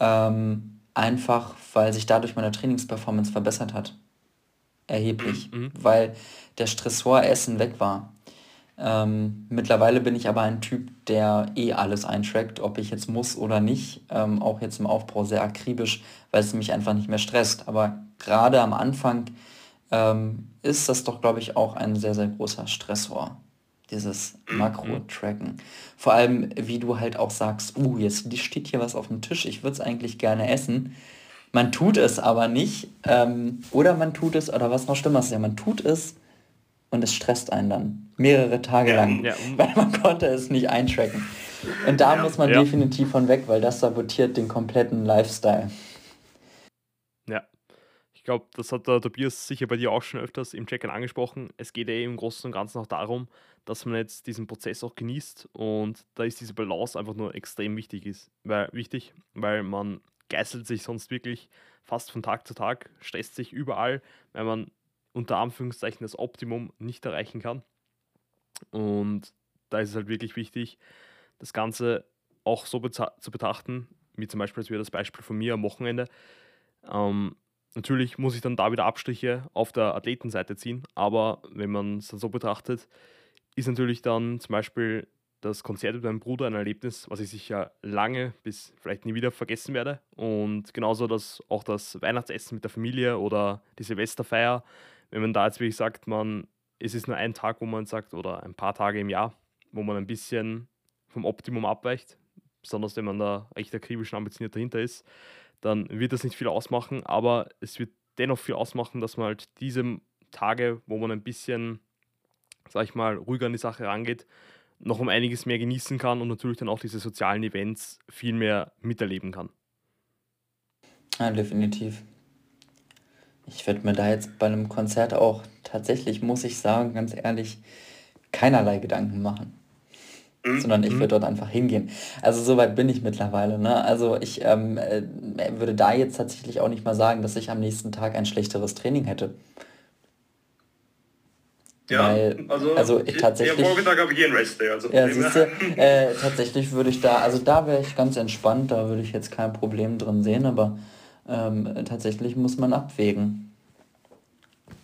Ähm, Einfach, weil sich dadurch meine Trainingsperformance verbessert hat. Erheblich. Mhm. Weil der Stressor Essen weg war. Ähm, mittlerweile bin ich aber ein Typ, der eh alles eintrackt, ob ich jetzt muss oder nicht. Ähm, auch jetzt im Aufbau sehr akribisch, weil es mich einfach nicht mehr stresst. Aber gerade am Anfang ähm, ist das doch, glaube ich, auch ein sehr, sehr großer Stressor dieses mhm. Makro-Tracken. Vor allem, wie du halt auch sagst, uh, jetzt steht hier was auf dem Tisch, ich würde es eigentlich gerne essen. Man tut es aber nicht. Ähm, oder man tut es, oder was noch schlimmer ist, ja, man tut es und es stresst einen dann. Mehrere Tage ja, lang. Ja. Weil man konnte es nicht eintracken. Und da ja, muss man definitiv von weg, weil das sabotiert den kompletten Lifestyle. Ich glaube, das hat der Tobias sicher bei dir auch schon öfters im Check-in angesprochen. Es geht eh im Großen und Ganzen auch darum, dass man jetzt diesen Prozess auch genießt und da ist diese Balance einfach nur extrem wichtig ist, weil wichtig, weil man geißelt sich sonst wirklich fast von Tag zu Tag, stresst sich überall, weil man unter Anführungszeichen das Optimum nicht erreichen kann. Und da ist es halt wirklich wichtig, das Ganze auch so zu betrachten, wie zum Beispiel, als wir das Beispiel von mir am Wochenende. Ähm, Natürlich muss ich dann da wieder Abstriche auf der Athletenseite ziehen, aber wenn man es dann so betrachtet, ist natürlich dann zum Beispiel das Konzert mit meinem Bruder ein Erlebnis, was ich sicher lange bis vielleicht nie wieder vergessen werde. Und genauso das, auch das Weihnachtsessen mit der Familie oder die Silvesterfeier, wenn man da jetzt wirklich sagt, man, es ist nur ein Tag, wo man sagt, oder ein paar Tage im Jahr, wo man ein bisschen vom Optimum abweicht, besonders wenn man da recht akribisch und ambitioniert dahinter ist, dann wird das nicht viel ausmachen, aber es wird dennoch viel ausmachen, dass man halt diese Tage, wo man ein bisschen, sag ich mal, ruhiger an die Sache rangeht, noch um einiges mehr genießen kann und natürlich dann auch diese sozialen Events viel mehr miterleben kann. Ja, definitiv. Ich werde mir da jetzt bei einem Konzert auch tatsächlich, muss ich sagen, ganz ehrlich, keinerlei Gedanken machen. Mhm. sondern ich würde mhm. dort einfach hingehen. Also soweit bin ich mittlerweile. Ne? Also ich ähm, äh, würde da jetzt tatsächlich auch nicht mal sagen, dass ich am nächsten Tag ein schlechteres Training hätte. Ja, Weil, also, also ich tatsächlich. Ja, Vormittag habe ich hier einen Rest Day. Also ja, siehst du, äh, tatsächlich würde ich da, also da wäre ich ganz entspannt, da würde ich jetzt kein Problem drin sehen, aber ähm, tatsächlich muss man abwägen.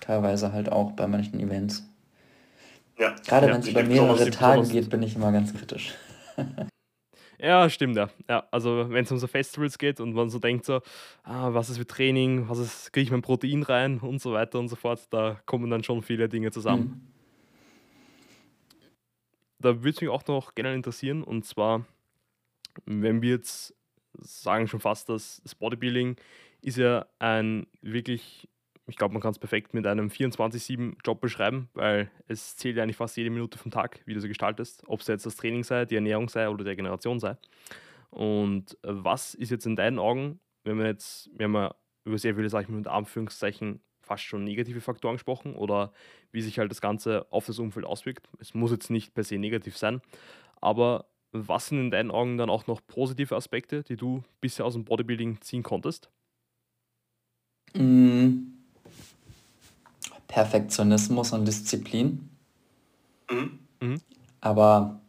Teilweise halt auch bei manchen Events. Ja. Gerade ja, wenn es über mehrere Tage geht, bin ich immer ganz kritisch. Ja, stimmt ja. ja also wenn es um so Festivals geht und man so denkt so, ah, was ist für Training, was ist, kriege ich mein Protein rein und so weiter und so fort, da kommen dann schon viele Dinge zusammen. Mhm. Da würde es mich auch noch gerne interessieren und zwar, wenn wir jetzt sagen schon fast, dass das Bodybuilding ist ja ein wirklich ich glaube, man kann es perfekt mit einem 24-7-Job beschreiben, weil es zählt eigentlich fast jede Minute vom Tag, wie du sie gestaltest, ob es jetzt das Training sei, die Ernährung sei oder die Regeneration sei. Und äh, was ist jetzt in deinen Augen, wenn wir jetzt, wir haben ja über sehr viele, sag ich mal, mit Anführungszeichen fast schon negative Faktoren gesprochen oder wie sich halt das Ganze auf das Umfeld auswirkt. Es muss jetzt nicht per se negativ sein, aber was sind in deinen Augen dann auch noch positive Aspekte, die du bisher aus dem Bodybuilding ziehen konntest? Mm. Perfektionismus und Disziplin. Mhm. Mhm. Aber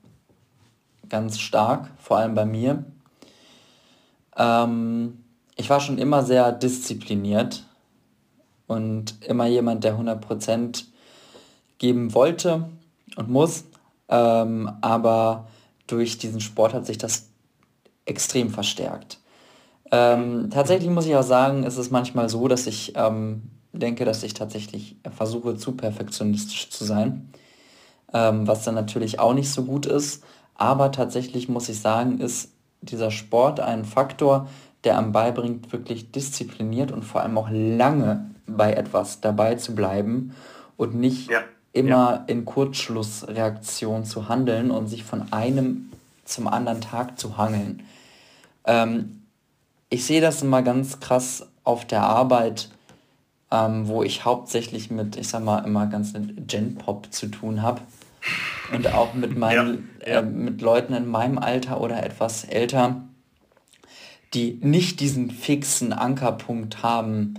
ganz stark, vor allem bei mir. Ähm, ich war schon immer sehr diszipliniert und immer jemand, der 100% geben wollte und muss. Ähm, aber durch diesen Sport hat sich das extrem verstärkt. Ähm, tatsächlich muss ich auch sagen, ist es manchmal so, dass ich ähm, denke, dass ich tatsächlich versuche, zu perfektionistisch zu sein, ähm, was dann natürlich auch nicht so gut ist. Aber tatsächlich muss ich sagen, ist dieser Sport ein Faktor, der einem beibringt, wirklich diszipliniert und vor allem auch lange bei etwas dabei zu bleiben und nicht ja. immer ja. in Kurzschlussreaktion zu handeln und sich von einem zum anderen Tag zu hangeln. Ähm, ich sehe das immer ganz krass auf der Arbeit, ähm, wo ich hauptsächlich mit, ich sag mal, immer ganz Gen-Pop zu tun habe. Und auch mit meinen, ja, ja. Äh, mit Leuten in meinem Alter oder etwas älter, die nicht diesen fixen Ankerpunkt haben,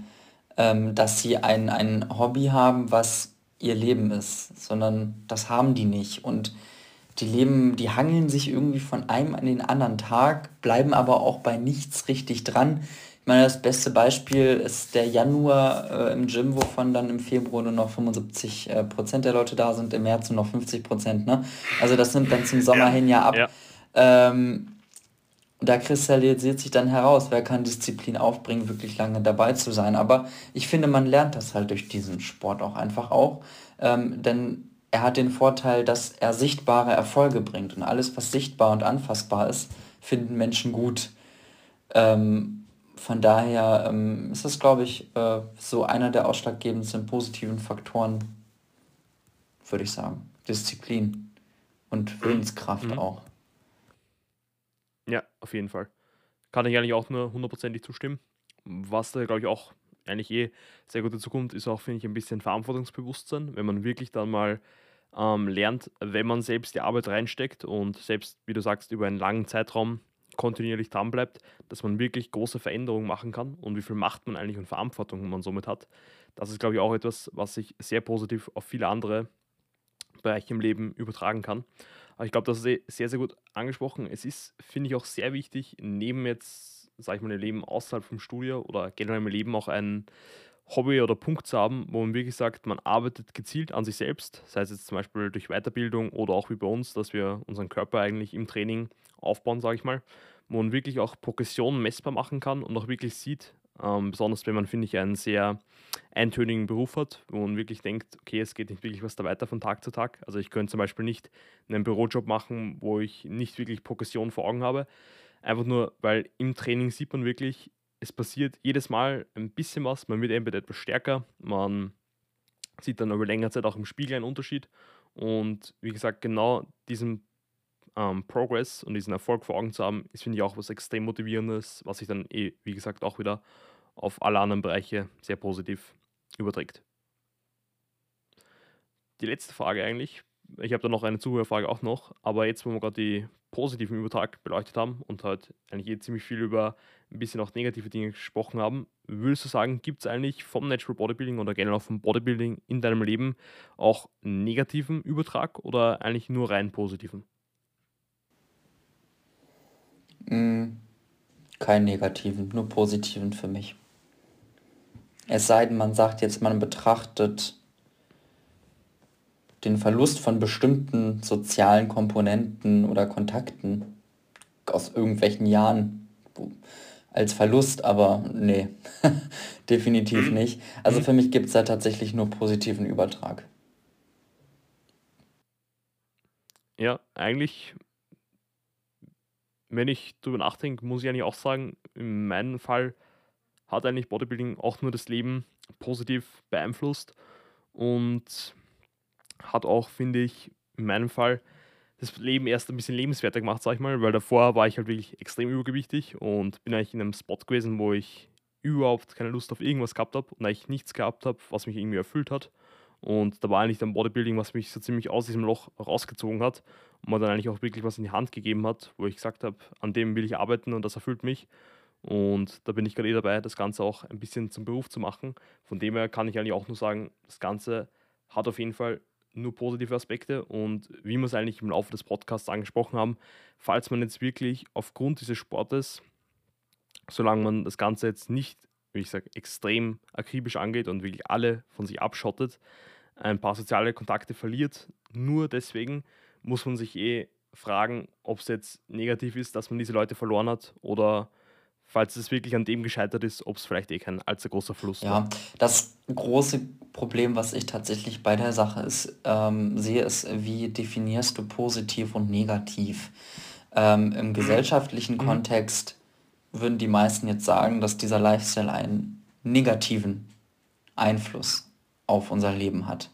ähm, dass sie ein, ein Hobby haben, was ihr Leben ist, sondern das haben die nicht. Und die leben, die hangeln sich irgendwie von einem an den anderen Tag, bleiben aber auch bei nichts richtig dran. Ich meine, das beste Beispiel ist der Januar äh, im Gym, wovon dann im Februar nur noch 75 äh, Prozent der Leute da sind, im März nur noch 50 Prozent. Ne? Also das nimmt dann zum Sommer ja. hin ja ab. Ja. Ähm, da kristallisiert sich dann heraus, wer kann Disziplin aufbringen, wirklich lange dabei zu sein. Aber ich finde, man lernt das halt durch diesen Sport auch einfach auch. Ähm, denn er hat den Vorteil, dass er sichtbare Erfolge bringt. Und alles, was sichtbar und anfassbar ist, finden Menschen gut. Ähm, von daher ähm, ist das, glaube ich, äh, so einer der ausschlaggebendsten positiven Faktoren, würde ich sagen. Disziplin und. Willenskraft mhm. auch. Ja, auf jeden Fall. Kann ich eigentlich auch nur hundertprozentig zustimmen. Was da, glaube ich, auch eigentlich eh sehr gut dazu kommt, ist auch, finde ich, ein bisschen Verantwortungsbewusstsein, wenn man wirklich dann mal ähm, lernt, wenn man selbst die Arbeit reinsteckt und selbst, wie du sagst, über einen langen Zeitraum kontinuierlich dran bleibt, dass man wirklich große Veränderungen machen kann und wie viel Macht man eigentlich und Verantwortung man somit hat. Das ist, glaube ich, auch etwas, was sich sehr positiv auf viele andere Bereiche im Leben übertragen kann. Aber ich glaube, das ist eh sehr, sehr gut angesprochen. Es ist, finde ich, auch sehr wichtig, neben jetzt, sage ich mal, ein Leben außerhalb vom Studio oder generell im Leben auch ein Hobby oder Punkt zu haben, wo man wirklich sagt, man arbeitet gezielt an sich selbst, sei es jetzt zum Beispiel durch Weiterbildung oder auch wie bei uns, dass wir unseren Körper eigentlich im Training aufbauen, sage ich mal, wo man wirklich auch Progression messbar machen kann und auch wirklich sieht, ähm, besonders wenn man, finde ich, einen sehr eintönigen Beruf hat, wo man wirklich denkt, okay, es geht nicht wirklich was da weiter von Tag zu Tag. Also ich könnte zum Beispiel nicht einen Bürojob machen, wo ich nicht wirklich Progression vor Augen habe. Einfach nur, weil im Training sieht man wirklich, es passiert jedes Mal ein bisschen was, man wird entweder etwas stärker, man sieht dann über längere Zeit auch im Spiegel einen Unterschied. Und wie gesagt, genau diesen ähm, Progress und diesen Erfolg vor Augen zu haben, ist, finde ich, auch was extrem Motivierendes, was sich dann eh, wie gesagt, auch wieder auf alle anderen Bereiche sehr positiv überträgt. Die letzte Frage eigentlich, ich habe da noch eine Zuhörerfrage auch noch, aber jetzt, wo wir gerade die positiven Übertrag beleuchtet haben und halt eigentlich eh ziemlich viel über ein bisschen auch negative Dinge gesprochen haben, würdest du sagen, gibt es eigentlich vom Natural Bodybuilding oder generell auch vom Bodybuilding in deinem Leben auch negativen Übertrag oder eigentlich nur rein positiven? Mm, keinen negativen, nur positiven für mich. Es sei denn, man sagt jetzt, man betrachtet den Verlust von bestimmten sozialen Komponenten oder Kontakten aus irgendwelchen Jahren als Verlust, aber nee, definitiv mhm. nicht. Also mhm. für mich gibt es da tatsächlich nur positiven Übertrag. Ja, eigentlich, wenn ich darüber nachdenke, muss ich eigentlich auch sagen, in meinem Fall hat eigentlich Bodybuilding auch nur das Leben positiv beeinflusst und hat auch, finde ich, in meinem Fall das Leben erst ein bisschen lebenswerter gemacht, sag ich mal, weil davor war ich halt wirklich extrem übergewichtig und bin eigentlich in einem Spot gewesen, wo ich überhaupt keine Lust auf irgendwas gehabt habe und eigentlich nichts gehabt habe, was mich irgendwie erfüllt hat. Und da war eigentlich dann Bodybuilding, was mich so ziemlich aus diesem Loch rausgezogen hat und mir dann eigentlich auch wirklich was in die Hand gegeben hat, wo ich gesagt habe, an dem will ich arbeiten und das erfüllt mich. Und da bin ich gerade eh dabei, das Ganze auch ein bisschen zum Beruf zu machen. Von dem her kann ich eigentlich auch nur sagen, das Ganze hat auf jeden Fall nur positive Aspekte und wie wir es eigentlich im Laufe des Podcasts angesprochen haben, falls man jetzt wirklich aufgrund dieses Sportes, solange man das Ganze jetzt nicht, wie ich sage, extrem akribisch angeht und wirklich alle von sich abschottet, ein paar soziale Kontakte verliert, nur deswegen muss man sich eh fragen, ob es jetzt negativ ist, dass man diese Leute verloren hat oder falls es wirklich an dem gescheitert ist, ob es vielleicht eh kein allzu großer Verlust ja, war. Ja, das große Problem, was ich tatsächlich bei der Sache ist, ähm, sehe, ist, wie definierst du positiv und negativ? Ähm, Im gesellschaftlichen mhm. Kontext würden die meisten jetzt sagen, dass dieser Lifestyle einen negativen Einfluss auf unser Leben hat.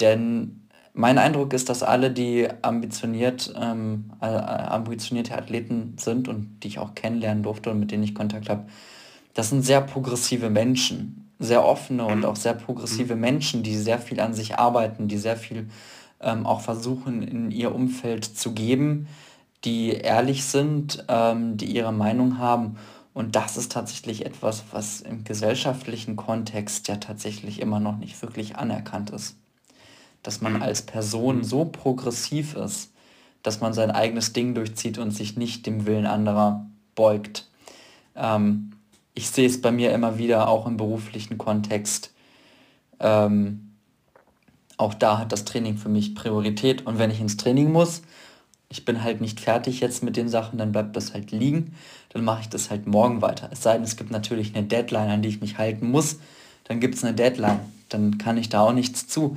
Denn mein Eindruck ist, dass alle, die ambitioniert, ähm, äh, ambitionierte Athleten sind und die ich auch kennenlernen durfte und mit denen ich Kontakt habe, das sind sehr progressive Menschen, sehr offene und auch sehr progressive Menschen, die sehr viel an sich arbeiten, die sehr viel ähm, auch versuchen in ihr Umfeld zu geben, die ehrlich sind, ähm, die ihre Meinung haben. Und das ist tatsächlich etwas, was im gesellschaftlichen Kontext ja tatsächlich immer noch nicht wirklich anerkannt ist dass man als Person so progressiv ist, dass man sein eigenes Ding durchzieht und sich nicht dem Willen anderer beugt. Ähm, ich sehe es bei mir immer wieder, auch im beruflichen Kontext. Ähm, auch da hat das Training für mich Priorität. Und wenn ich ins Training muss, ich bin halt nicht fertig jetzt mit den Sachen, dann bleibt das halt liegen. Dann mache ich das halt morgen weiter. Es sei denn, es gibt natürlich eine Deadline, an die ich mich halten muss. Dann gibt es eine Deadline. Dann kann ich da auch nichts zu.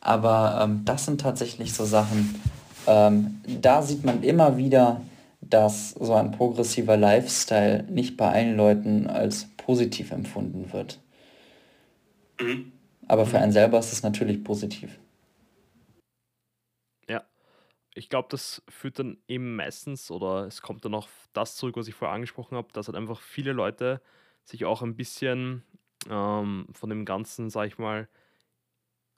Aber ähm, das sind tatsächlich so Sachen, ähm, da sieht man immer wieder, dass so ein progressiver Lifestyle nicht bei allen Leuten als positiv empfunden wird. Mhm. Aber für einen selber ist es natürlich positiv. Ich glaube, das führt dann eben meistens oder es kommt dann auch das zurück, was ich vorher angesprochen habe, dass halt einfach viele Leute sich auch ein bisschen ähm, von dem Ganzen, sag ich mal,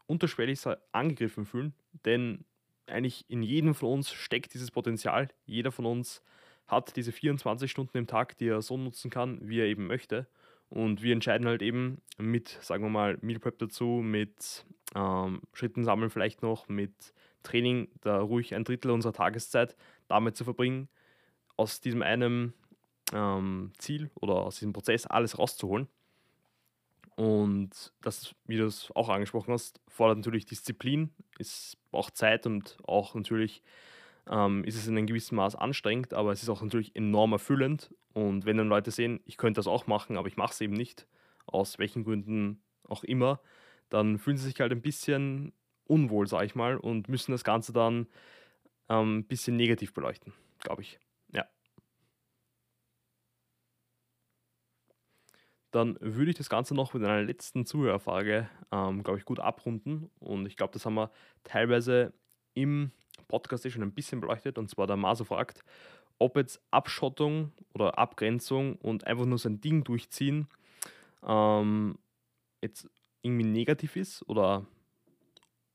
unterschwellig angegriffen fühlen, denn eigentlich in jedem von uns steckt dieses Potenzial. Jeder von uns hat diese 24 Stunden im Tag, die er so nutzen kann, wie er eben möchte. Und wir entscheiden halt eben mit, sagen wir mal, Meal Prep dazu, mit ähm, Schritten sammeln vielleicht noch, mit Training, da ruhig ein Drittel unserer Tageszeit damit zu verbringen, aus diesem einen ähm, Ziel oder aus diesem Prozess alles rauszuholen. Und das, wie du es auch angesprochen hast, fordert natürlich Disziplin, es braucht Zeit und auch natürlich ähm, ist es in einem gewissen Maß anstrengend, aber es ist auch natürlich enorm erfüllend. Und wenn dann Leute sehen, ich könnte das auch machen, aber ich mache es eben nicht, aus welchen Gründen auch immer, dann fühlen sie sich halt ein bisschen unwohl, sage ich mal, und müssen das Ganze dann ähm, ein bisschen negativ beleuchten, glaube ich. dann würde ich das Ganze noch mit einer letzten Zuhörerfrage, ähm, glaube ich, gut abrunden. Und ich glaube, das haben wir teilweise im Podcast eh schon ein bisschen beleuchtet. Und zwar der Maso fragt, ob jetzt Abschottung oder Abgrenzung und einfach nur sein Ding durchziehen ähm, jetzt irgendwie negativ ist oder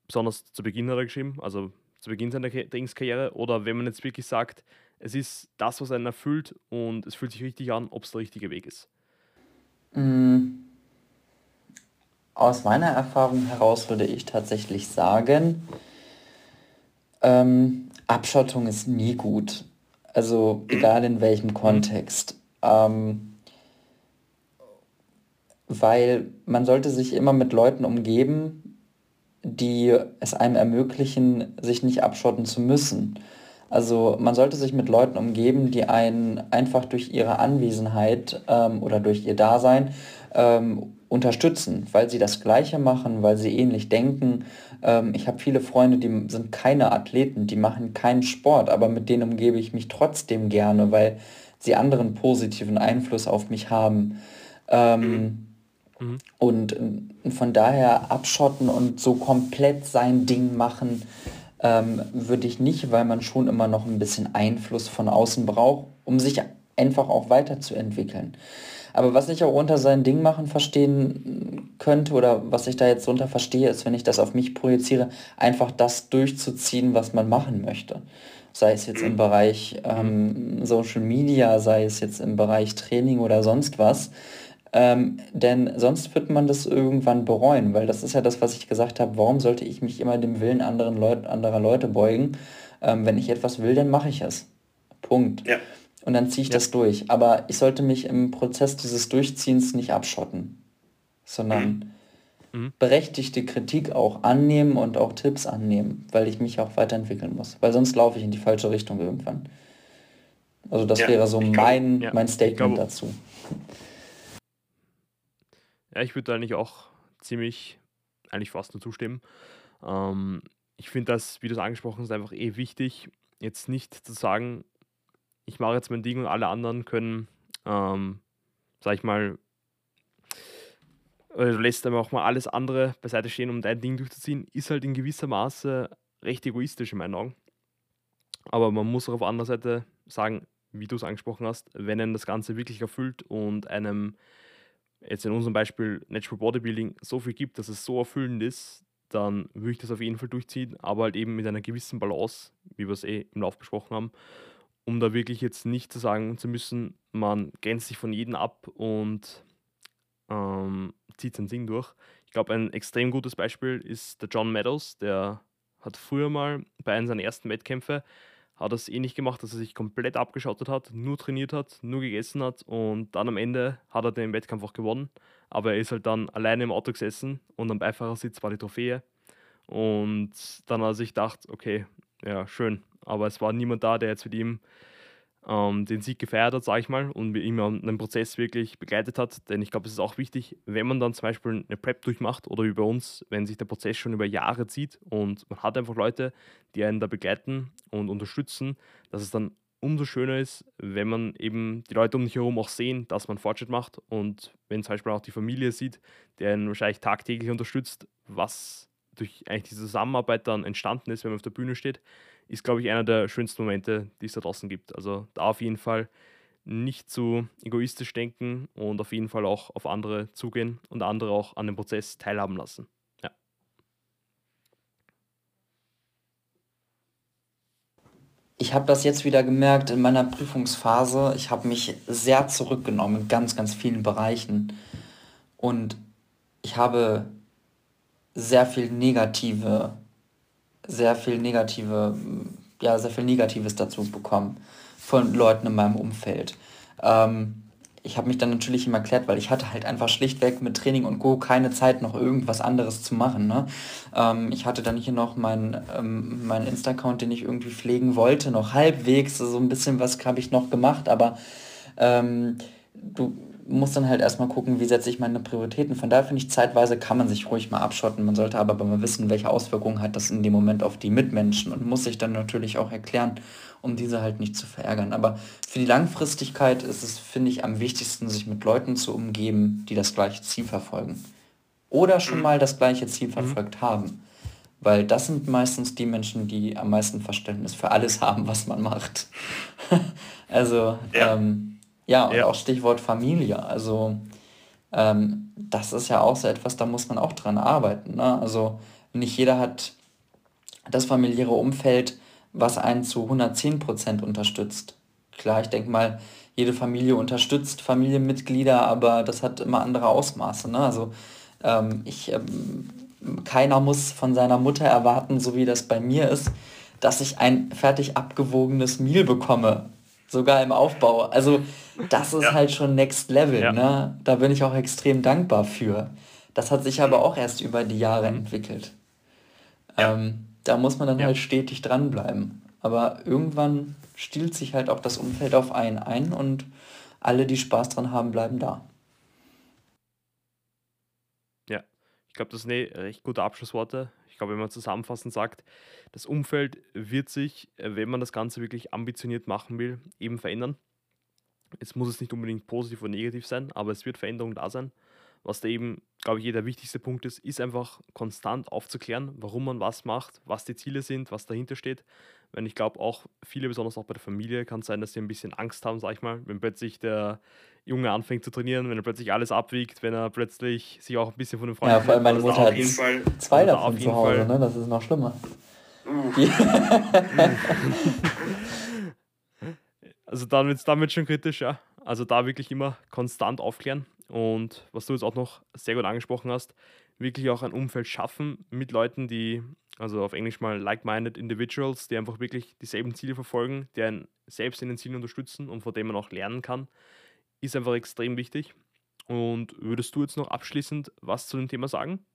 besonders zu Beginn hat er geschrieben, also zu Beginn seiner Trainingskarriere oder wenn man jetzt wirklich sagt, es ist das, was einen erfüllt und es fühlt sich richtig an, ob es der richtige Weg ist. Mm. Aus meiner Erfahrung heraus würde ich tatsächlich sagen, ähm, Abschottung ist nie gut. Also egal in welchem Kontext. Ähm, weil man sollte sich immer mit Leuten umgeben, die es einem ermöglichen, sich nicht abschotten zu müssen. Also man sollte sich mit Leuten umgeben, die einen einfach durch ihre Anwesenheit ähm, oder durch ihr Dasein ähm, unterstützen, weil sie das Gleiche machen, weil sie ähnlich denken. Ähm, ich habe viele Freunde, die sind keine Athleten, die machen keinen Sport, aber mit denen umgebe ich mich trotzdem gerne, weil sie anderen positiven Einfluss auf mich haben. Ähm, mhm. Und äh, von daher abschotten und so komplett sein Ding machen, ähm, würde ich nicht, weil man schon immer noch ein bisschen Einfluss von außen braucht, um sich einfach auch weiterzuentwickeln. Aber was ich auch unter sein Ding machen verstehen könnte oder was ich da jetzt unter verstehe, ist, wenn ich das auf mich projiziere, einfach das durchzuziehen, was man machen möchte. Sei es jetzt im Bereich ähm, Social Media, sei es jetzt im Bereich Training oder sonst was. Ähm, denn sonst wird man das irgendwann bereuen, weil das ist ja das, was ich gesagt habe. Warum sollte ich mich immer dem Willen anderen Leut anderer Leute beugen? Ähm, wenn ich etwas will, dann mache ich es. Punkt. Ja und dann ziehe ich ja. das durch. Aber ich sollte mich im Prozess dieses Durchziehens nicht abschotten, sondern mhm. mhm. berechtigte Kritik auch annehmen und auch Tipps annehmen, weil ich mich auch weiterentwickeln muss. Weil sonst laufe ich in die falsche Richtung irgendwann. Also das ja, wäre so mein, ja, mein Statement glaube, dazu. Ja, ich würde eigentlich auch ziemlich, eigentlich fast nur zustimmen. Ähm, ich finde das, wie du es angesprochen hast, einfach eh wichtig, jetzt nicht zu sagen, ich mache jetzt mein Ding und alle anderen können, ähm, sag ich mal, du lässt einfach auch mal alles andere beiseite stehen, um dein Ding durchzuziehen, ist halt in gewisser Maße recht egoistisch in meinen Augen. Aber man muss auch auf der anderen Seite sagen, wie du es angesprochen hast, wenn einem das Ganze wirklich erfüllt und einem jetzt in unserem Beispiel Natural Bodybuilding so viel gibt, dass es so erfüllend ist, dann würde ich das auf jeden Fall durchziehen, aber halt eben mit einer gewissen Balance, wie wir es eh im Lauf besprochen haben um da wirklich jetzt nicht zu sagen zu müssen, man grenzt sich von jedem ab und ähm, zieht sein Ding durch. Ich glaube, ein extrem gutes Beispiel ist der John Meadows, der hat früher mal bei einem seiner ersten Wettkämpfe hat das ähnlich gemacht, dass er sich komplett abgeschottet hat, nur trainiert hat, nur gegessen hat und dann am Ende hat er den Wettkampf auch gewonnen. Aber er ist halt dann alleine im Auto gesessen und am Beifahrersitz war die Trophäe. Und dann hat er sich gedacht, okay, ja, schön, aber es war niemand da, der jetzt mit ihm ähm, den Sieg gefeiert hat, sage ich mal, und mit ihm einen Prozess wirklich begleitet hat. Denn ich glaube, es ist auch wichtig, wenn man dann zum Beispiel eine Prep durchmacht oder wie bei uns, wenn sich der Prozess schon über Jahre zieht und man hat einfach Leute, die einen da begleiten und unterstützen, dass es dann umso schöner ist, wenn man eben die Leute um dich herum auch sehen, dass man Fortschritt macht und wenn zum Beispiel auch die Familie sieht, der einen wahrscheinlich tagtäglich unterstützt, was durch eigentlich diese Zusammenarbeit dann entstanden ist, wenn man auf der Bühne steht, ist, glaube ich, einer der schönsten Momente, die es da draußen gibt. Also da auf jeden Fall nicht zu egoistisch denken und auf jeden Fall auch auf andere zugehen und andere auch an dem Prozess teilhaben lassen. Ich habe das jetzt wieder gemerkt in meiner Prüfungsphase. Ich habe mich sehr zurückgenommen in ganz, ganz vielen Bereichen. Und ich habe sehr viel negative sehr viel negative, ja, sehr viel Negatives dazu bekommen von Leuten in meinem Umfeld. Ähm, ich habe mich dann natürlich immer erklärt, weil ich hatte halt einfach schlichtweg mit Training und Go keine Zeit, noch irgendwas anderes zu machen. Ne? Ähm, ich hatte dann hier noch meinen ähm, mein Insta-Account, den ich irgendwie pflegen wollte, noch halbwegs. So ein bisschen was habe ich noch gemacht, aber ähm, du muss dann halt erstmal gucken, wie setze ich meine Prioritäten. Von daher finde ich, zeitweise kann man sich ruhig mal abschotten. Man sollte aber mal wissen, welche Auswirkungen hat das in dem Moment auf die Mitmenschen und muss sich dann natürlich auch erklären, um diese halt nicht zu verärgern. Aber für die Langfristigkeit ist es, finde ich, am wichtigsten, sich mit Leuten zu umgeben, die das gleiche Ziel verfolgen. Oder schon mhm. mal das gleiche Ziel mhm. verfolgt haben. Weil das sind meistens die Menschen, die am meisten Verständnis für alles haben, was man macht. also, ja. ähm, ja, und ja. auch Stichwort Familie. Also ähm, das ist ja auch so etwas, da muss man auch dran arbeiten. Ne? Also nicht jeder hat das familiäre Umfeld, was einen zu 110 Prozent unterstützt. Klar, ich denke mal, jede Familie unterstützt Familienmitglieder, aber das hat immer andere Ausmaße. Ne? Also ähm, ich, ähm, keiner muss von seiner Mutter erwarten, so wie das bei mir ist, dass ich ein fertig abgewogenes Meal bekomme sogar im Aufbau. Also das ist ja. halt schon Next Level. Ja. Ne? Da bin ich auch extrem dankbar für. Das hat sich aber auch erst über die Jahre mhm. entwickelt. Ja. Ähm, da muss man dann halt stetig dranbleiben. Aber irgendwann stiehlt sich halt auch das Umfeld auf einen ein und alle, die Spaß dran haben, bleiben da. Ja, ich glaube, das sind eh recht gute Abschlussworte. Ich glaube, wenn man zusammenfassend sagt, das Umfeld wird sich, äh, wenn man das Ganze wirklich ambitioniert machen will, eben verändern. Jetzt muss es nicht unbedingt positiv oder negativ sein, aber es wird Veränderung da sein. Was da eben, glaube ich, der wichtigste Punkt ist, ist einfach konstant aufzuklären, warum man was macht, was die Ziele sind, was dahinter steht. Weil ich glaube auch viele, besonders auch bei der Familie, kann es sein, dass sie ein bisschen Angst haben, sag ich mal, wenn plötzlich der Junge anfängt zu trainieren, wenn er plötzlich alles abwiegt, wenn er plötzlich sich auch ein bisschen von den Freunden. Ja, vor allem meine Mutter hat zwei davon zu Hause, Fall, ne? das ist noch schlimmer. also dann wird es damit schon kritisch, ja. Also da wirklich immer konstant aufklären. Und was du jetzt auch noch sehr gut angesprochen hast, wirklich auch ein Umfeld schaffen mit Leuten, die, also auf Englisch mal like-minded Individuals, die einfach wirklich dieselben Ziele verfolgen, die einen selbst in den Zielen unterstützen und von denen man auch lernen kann, ist einfach extrem wichtig. Und würdest du jetzt noch abschließend was zu dem Thema sagen?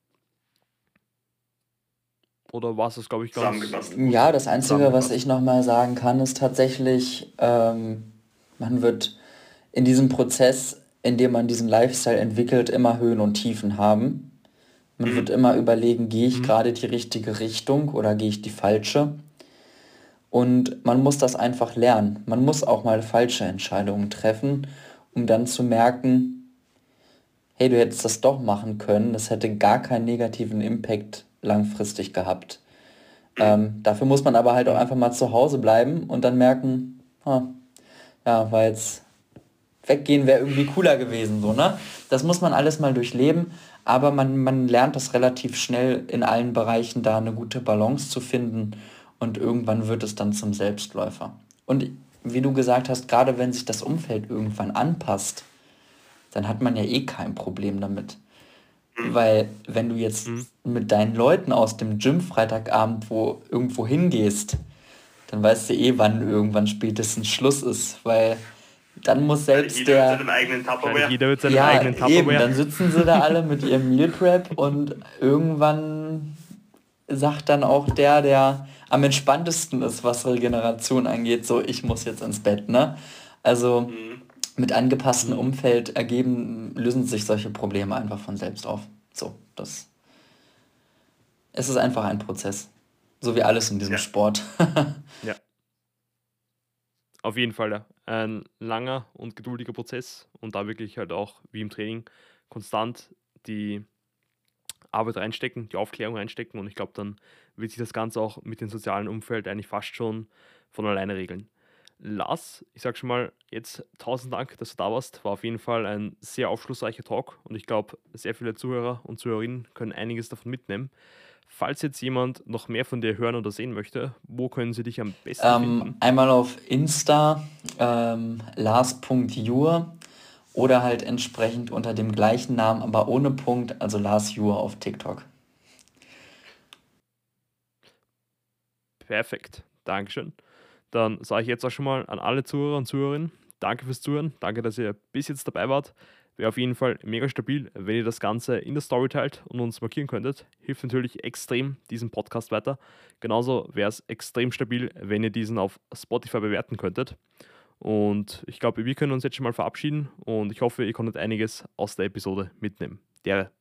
Oder war es das, glaube ich, ganz Ja, das Einzige, was ich nochmal sagen kann, ist tatsächlich, ähm, man wird in diesem Prozess, in dem man diesen Lifestyle entwickelt, immer Höhen und Tiefen haben. Man mhm. wird immer überlegen, gehe ich mhm. gerade die richtige Richtung oder gehe ich die falsche? Und man muss das einfach lernen. Man muss auch mal falsche Entscheidungen treffen, um dann zu merken, hey, du hättest das doch machen können, das hätte gar keinen negativen Impact langfristig gehabt. Ähm, dafür muss man aber halt auch einfach mal zu Hause bleiben und dann merken, ah, ja, war jetzt weggehen wäre irgendwie cooler gewesen, so, ne? Das muss man alles mal durchleben, aber man, man lernt das relativ schnell in allen Bereichen da eine gute Balance zu finden und irgendwann wird es dann zum Selbstläufer. Und wie du gesagt hast, gerade wenn sich das Umfeld irgendwann anpasst, dann hat man ja eh kein Problem damit. Mhm. Weil wenn du jetzt mhm. mit deinen Leuten aus dem Gym Freitagabend wo irgendwo hingehst, dann weißt du eh, wann irgendwann spätestens Schluss ist, weil dann muss selbst jeder der... Mit seinem eigenen Tupperware. Jeder mit seinem ja, eigenen Tupperware. Eben, dann sitzen sie da alle mit ihrem Meal Prep und irgendwann sagt dann auch der, der am entspanntesten ist, was Regeneration angeht, so ich muss jetzt ins Bett, ne? Also mhm. Mit angepasstem mhm. Umfeld ergeben, lösen sich solche Probleme einfach von selbst auf. So, das. Es ist einfach ein Prozess. So wie alles in diesem ja. Sport. ja. Auf jeden Fall, ja. Ein langer und geduldiger Prozess und da wirklich halt auch wie im Training konstant die Arbeit reinstecken, die Aufklärung reinstecken und ich glaube, dann wird sich das Ganze auch mit dem sozialen Umfeld eigentlich fast schon von alleine regeln. Lars, ich sage schon mal jetzt tausend Dank, dass du da warst. War auf jeden Fall ein sehr aufschlussreicher Talk und ich glaube, sehr viele Zuhörer und Zuhörerinnen können einiges davon mitnehmen. Falls jetzt jemand noch mehr von dir hören oder sehen möchte, wo können sie dich am besten ähm, finden? Einmal auf Insta, ähm, lars.jur oder halt entsprechend unter dem gleichen Namen, aber ohne Punkt, also Lars Jur auf TikTok. Perfekt, Dankeschön. Dann sage ich jetzt auch schon mal an alle Zuhörer und Zuhörerinnen, danke fürs Zuhören, danke, dass ihr bis jetzt dabei wart. Wäre auf jeden Fall mega stabil, wenn ihr das Ganze in der Story teilt und uns markieren könntet. Hilft natürlich extrem diesem Podcast weiter. Genauso wäre es extrem stabil, wenn ihr diesen auf Spotify bewerten könntet. Und ich glaube, wir können uns jetzt schon mal verabschieden und ich hoffe, ihr konntet einiges aus der Episode mitnehmen. Der